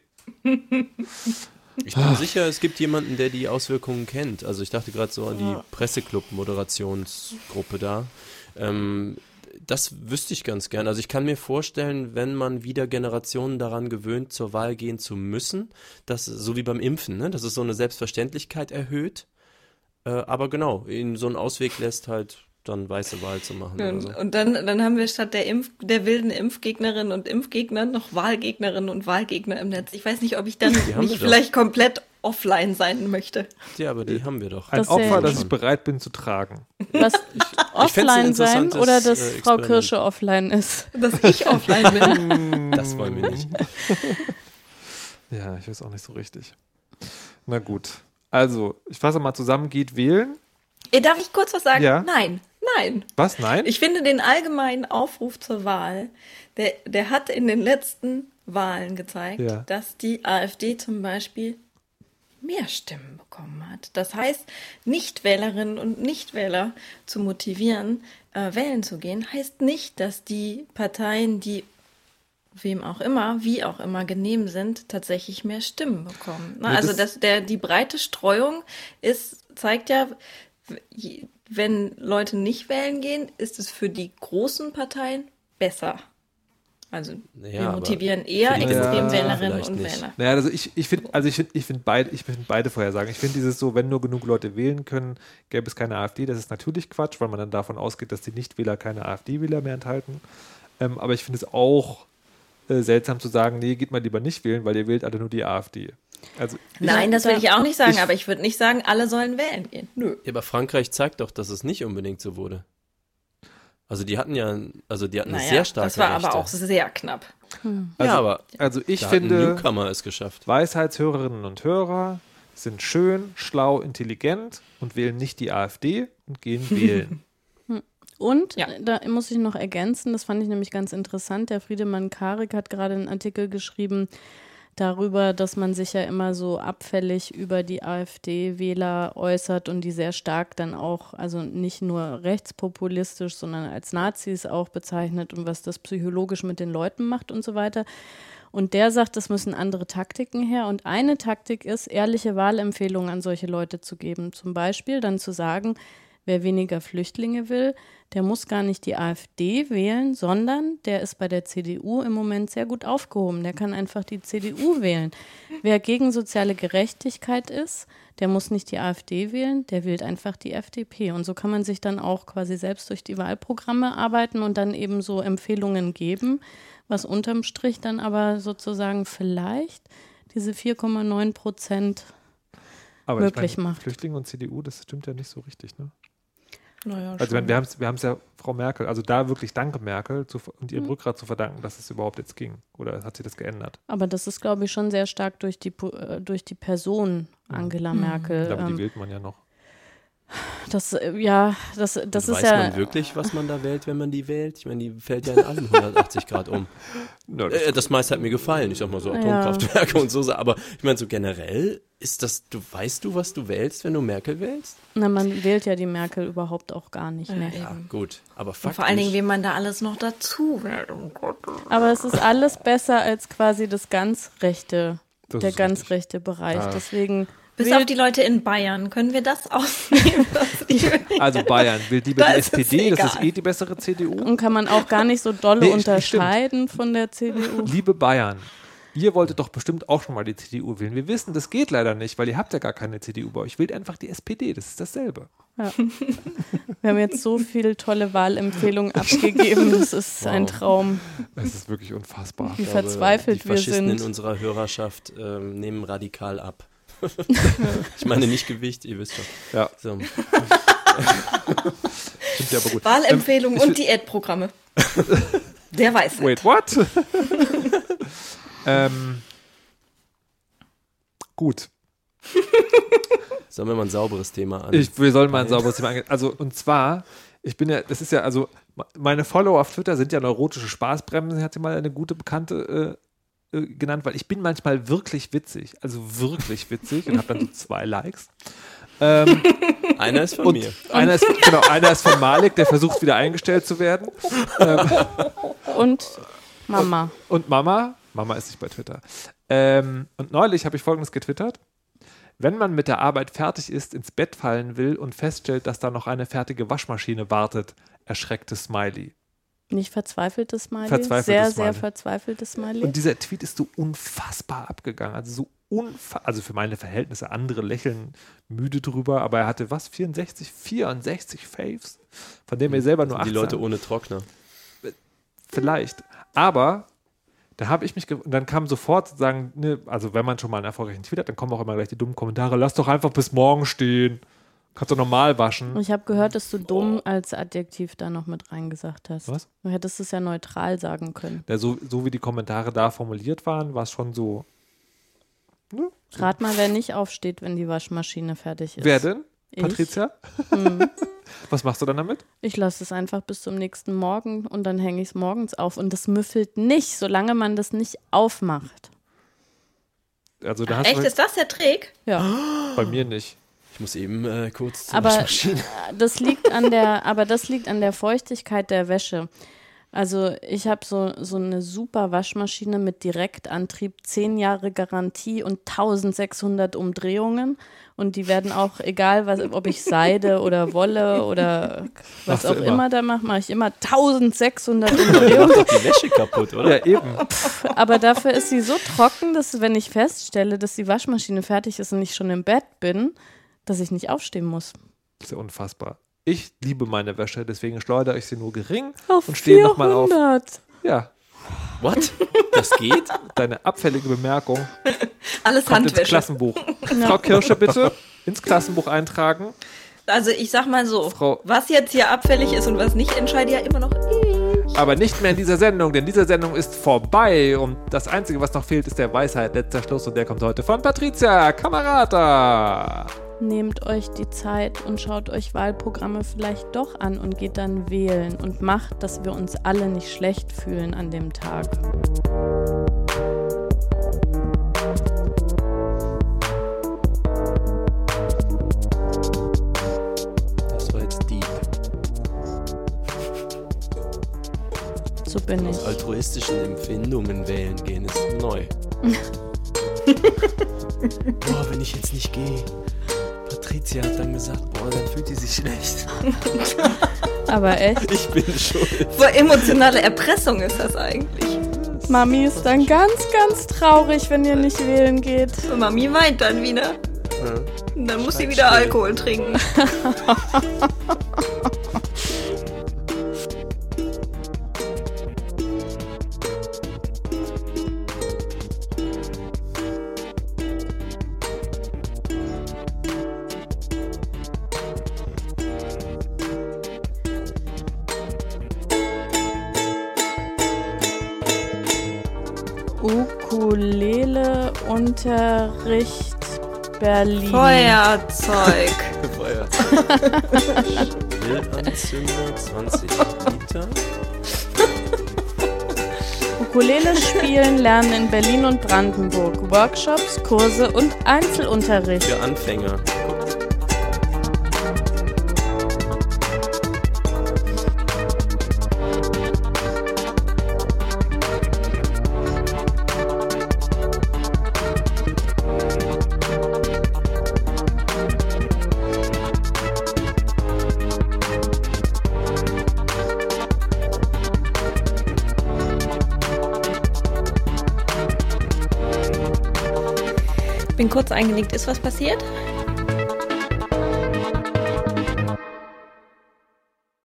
Ich bin sicher, es gibt jemanden, der die Auswirkungen kennt. Also ich dachte gerade so an die Presseclub-Moderationsgruppe da. Ähm, das wüsste ich ganz gern. Also ich kann mir vorstellen, wenn man wieder Generationen daran gewöhnt, zur Wahl gehen zu müssen, dass so wie beim Impfen, ne, dass es so eine Selbstverständlichkeit erhöht. Äh, aber genau, ihnen so einen Ausweg lässt, halt dann weiße Wahl zu machen. Oder Und, so. und dann, dann haben wir statt der, Impf, der wilden Impfgegnerinnen und Impfgegner noch Wahlgegnerinnen und Wahlgegner im Netz. Ich weiß nicht, ob ich dann nicht wir doch. vielleicht komplett offline sein möchte. Ja, aber die haben wir doch. Ein Das Opfer, das ich bereit bin zu tragen. Was offline sein oder dass äh, Frau. Kirsche offline ist? Dass ich offline bin. Das wollen wir nicht. Ja, ich weiß auch nicht so richtig. Na gut. Also, ich fasse mal zusammen, geht wählen. Äh, Darf ich kurz was sagen? Ja. Nein, nein. Was? Nein? Ich finde den allgemeinen Aufruf zur Wahl, der, der hat in den letzten Wahlen gezeigt, Ja. dass die AfD zum Beispiel mehr Stimmen bekommen hat. Das heißt, Nichtwählerinnen und Nichtwähler zu motivieren, äh, wählen zu gehen, heißt nicht, dass die Parteien, die wem auch immer, wie auch immer genehm sind, tatsächlich mehr Stimmen bekommen. Ne? Ja, also das- das, der, die breite Streuung ist, zeigt ja, wenn Leute nicht wählen gehen, ist es für die großen Parteien besser. Also wir Ja, aber motivieren eher Extremwählerinnen vielleicht und nicht. Wähler. Naja, also ich, ich finde, also ich finde, ich finde beide, ich finde beide Vorhersagen. Ich finde dieses so, wenn nur genug Leute wählen können, gäbe es keine AfD. Das ist natürlich Quatsch, weil man dann davon ausgeht, dass die Nichtwähler keine AfD-Wähler mehr enthalten. Ähm, aber ich finde es auch äh, seltsam zu sagen, nee, geht mal lieber nicht wählen, weil ihr wählt alle nur die AfD. Also Nein, das will ich auch nicht sagen, ich- aber ich würde nicht sagen, alle sollen wählen gehen. Nö. Ja, aber Frankreich zeigt doch, dass es nicht unbedingt so wurde. Also die hatten ja, also die hatten eine Naja, sehr starke das war Rechte. aber auch sehr knapp. Also- ja, aber also ich finde, Newcomer es geschafft. Weisheitshörerinnen und Hörer sind schön, schlau, intelligent und wählen nicht die AfD und gehen wählen. Und Ja. da muss ich noch ergänzen, das fand ich nämlich ganz interessant. Der Friedemann Karik hat gerade einen Artikel geschrieben darüber, dass man sich ja immer so abfällig über die AfD-Wähler äußert und die sehr stark dann auch, also nicht nur rechtspopulistisch, sondern als Nazis auch bezeichnet und was das psychologisch mit den Leuten macht und so weiter. Und der sagt, es müssen andere Taktiken her. Und eine Taktik ist, ehrliche Wahlempfehlungen an solche Leute zu geben. Zum Beispiel dann zu sagen, wer weniger Flüchtlinge will, der muss gar nicht die AfD wählen, sondern der ist bei der CDU im Moment sehr gut aufgehoben. Der kann einfach die CDU wählen. Wer gegen soziale Gerechtigkeit ist, der muss nicht die AfD wählen, der wählt einfach die FDP. Und so kann man sich dann auch quasi selbst durch die Wahlprogramme arbeiten und dann eben so Empfehlungen geben, was unterm Strich dann aber sozusagen vielleicht diese 4,9 Prozent Aber Möglich ich meine, macht. Flüchtlinge und CDU, das stimmt ja nicht so richtig, ne? Naja, Also wenn, wir haben es wir haben's ja Frau Merkel, also da wirklich danke Merkel zu, und ihrem Rückgrat zu verdanken, dass es überhaupt jetzt ging. Oder hat sie das geändert? Aber das ist, glaube ich, schon sehr stark durch die, äh, durch die Person Angela Merkel. Aber die Ähm, wählt man ja noch. Das, äh, ja, das, das Und ist weiß ja. man wirklich, was man da wählt, wenn man die wählt? Ich meine, die fällt ja in allen 180 Grad um. Na, das- Äh, das meiste hat mir gefallen. Ich sag mal so Ja. Atomkraftwerke und so. Aber ich meine, so generell ist das, du weißt du, was du wählst, wenn du Merkel wählst? Na, man wählt ja die Merkel überhaupt auch gar nicht mehr. Ja, gut. Aber Und faktisch. vor allen Dingen, wen man da alles noch dazu wählt. Oh Gott. Aber es ist alles besser als quasi das ganz rechte, Das der ganz richtig. rechte Bereich. Ja. Deswegen Bis wählt- auf die Leute in Bayern. Können wir das ausnehmen? die- Also Bayern will die ist es SPD, das ist eh die bessere CDU. und kann man auch gar nicht so dolle Nee, stimmt. unterscheiden von der CDU. Liebe Bayern, ihr wolltet doch bestimmt auch schon mal die CDU wählen. Wir wissen, das geht leider nicht, weil ihr habt ja gar keine CDU bei euch. Wählt einfach die SPD, das ist dasselbe. Wir haben jetzt so viele tolle Wahlempfehlungen abgegeben. Das ist ein Wow. Traum, Es ist wirklich unfassbar. wie Ich glaube, verzweifelt die wir Faschisten sind. in unserer Hörerschaft ähm, nehmen radikal ab. ich meine nicht Gewicht, ihr wisst schon. Ja, So. gut. Wahlempfehlungen Ähm, und Diätprogramme. Der weiß. Wait, what? ähm, gut. Sollen wir mal ein sauberes Thema an? Ich, wir sollen mal ein sauberes Thema angehen. Also, und zwar, ich bin ja, das ist ja, also, meine Follower auf Twitter sind ja neurotische Spaßbremsen, hat sie mal eine gute Bekannte äh, äh, genannt, weil ich bin manchmal wirklich witzig. Also wirklich witzig und habe dann so zwei Likes. Ähm, Einer ist von und mir. einer ist, genau, einer ist von Malik, der versucht wieder eingestellt zu werden. Und Mama. Und Mama, Mama ist nicht bei Twitter. Ähm, und neulich habe ich folgendes getwittert. Wenn man mit der Arbeit fertig ist, ins Bett fallen will und feststellt, dass da noch eine fertige Waschmaschine wartet, erschrecktes Smiley. Nicht verzweifeltes Smiley. Verzweifeltes sehr, Smiley. sehr verzweifeltes Smiley. Und dieser Tweet ist so unfassbar abgegangen. Also so unfassbar, also für meine Verhältnisse, andere lächeln müde drüber, aber er hatte was? 64? 64 Faves? Von dem er selber nur Die 18. Leute ohne Trockner. Vielleicht. Aber da habe ich mich, dann kam sofort sagen, ne, also wenn man schon mal einen erfolgreichen Tweet hat, dann kommen auch immer gleich die dummen Kommentare, lass doch einfach bis morgen stehen. Kannst du normal waschen. ich habe gehört, dass du dumm als Adjektiv da noch mit reingesagt hast. Was? Du hättest es ja neutral sagen können. Ja, so, so wie die Kommentare da formuliert waren, war es schon so. Ne? Rat mal, wer nicht aufsteht, wenn die Waschmaschine fertig ist. Wer denn? Ich. Patricia? Hm. Was machst du dann damit? Ich lasse es einfach bis zum nächsten Morgen und dann hänge ich es morgens auf. Und das müffelt nicht, solange man das nicht aufmacht. Also da hast Echt, du ist das der Trick? Ja. bei mir nicht. Ich muss eben äh, kurz zur Aber Waschmaschine. das liegt an der, aber das liegt an der Feuchtigkeit der Wäsche. Also ich habe so, so eine super Waschmaschine mit Direktantrieb, 10 Jahre Garantie und 1600 Umdrehungen. Und die werden auch, egal was, ob ich Seide oder Wolle oder was Machst du auch immer. immer. da mache, mache ich immer 1600 Umdrehungen. Die Wäsche kaputt, oder? Ja, eben. Aber dafür ist sie so trocken, dass wenn ich feststelle, dass die Waschmaschine fertig ist und ich schon im Bett bin, dass ich nicht aufstehen muss. Das ist ja unfassbar. Ich liebe meine Wäsche, deswegen schleudere ich sie nur gering Auf und stehe nochmal auf. 400. Ja, What? Das geht? deine abfällige Bemerkung Alles kommt ins Handwäsche. Klassenbuch. Frau Kirsche, bitte ins Klassenbuch eintragen. Also ich sag mal so, Frau- was jetzt hier abfällig ist und was nicht, entscheide ja immer noch ich. Aber nicht mehr in dieser Sendung, denn diese Sendung ist vorbei. Und das Einzige, was noch fehlt, ist der Weisheit. Letzter Schluss und der kommt heute von Patricia Kamerata. Nehmt euch die Zeit und schaut euch Wahlprogramme vielleicht doch an und geht dann wählen und macht, dass wir uns alle nicht schlecht fühlen an dem Tag. Das war jetzt deep. So bin ich. Aus altruistischen Empfindungen wählen gehen ist neu. boah, wenn ich jetzt nicht gehe. Patricia hat dann gesagt, boah, dann fühlt sie sich schlecht. Aber echt, Ich bin schuld. Wo emotionale Erpressung ist das eigentlich. Mami ist dann ganz, ganz traurig, wenn ihr nicht wählen geht. Und Mami weint dann wieder. Und dann muss sie wieder. Alkohol trinken. Ukulele-Unterricht Berlin. Feuerzeug. Feuerzeug. Grillanzünder 20 Liter. Ukulele spielen lernen in Berlin und Brandenburg. Workshops, Kurse und Einzelunterricht. Für Anfänger. Was passiert?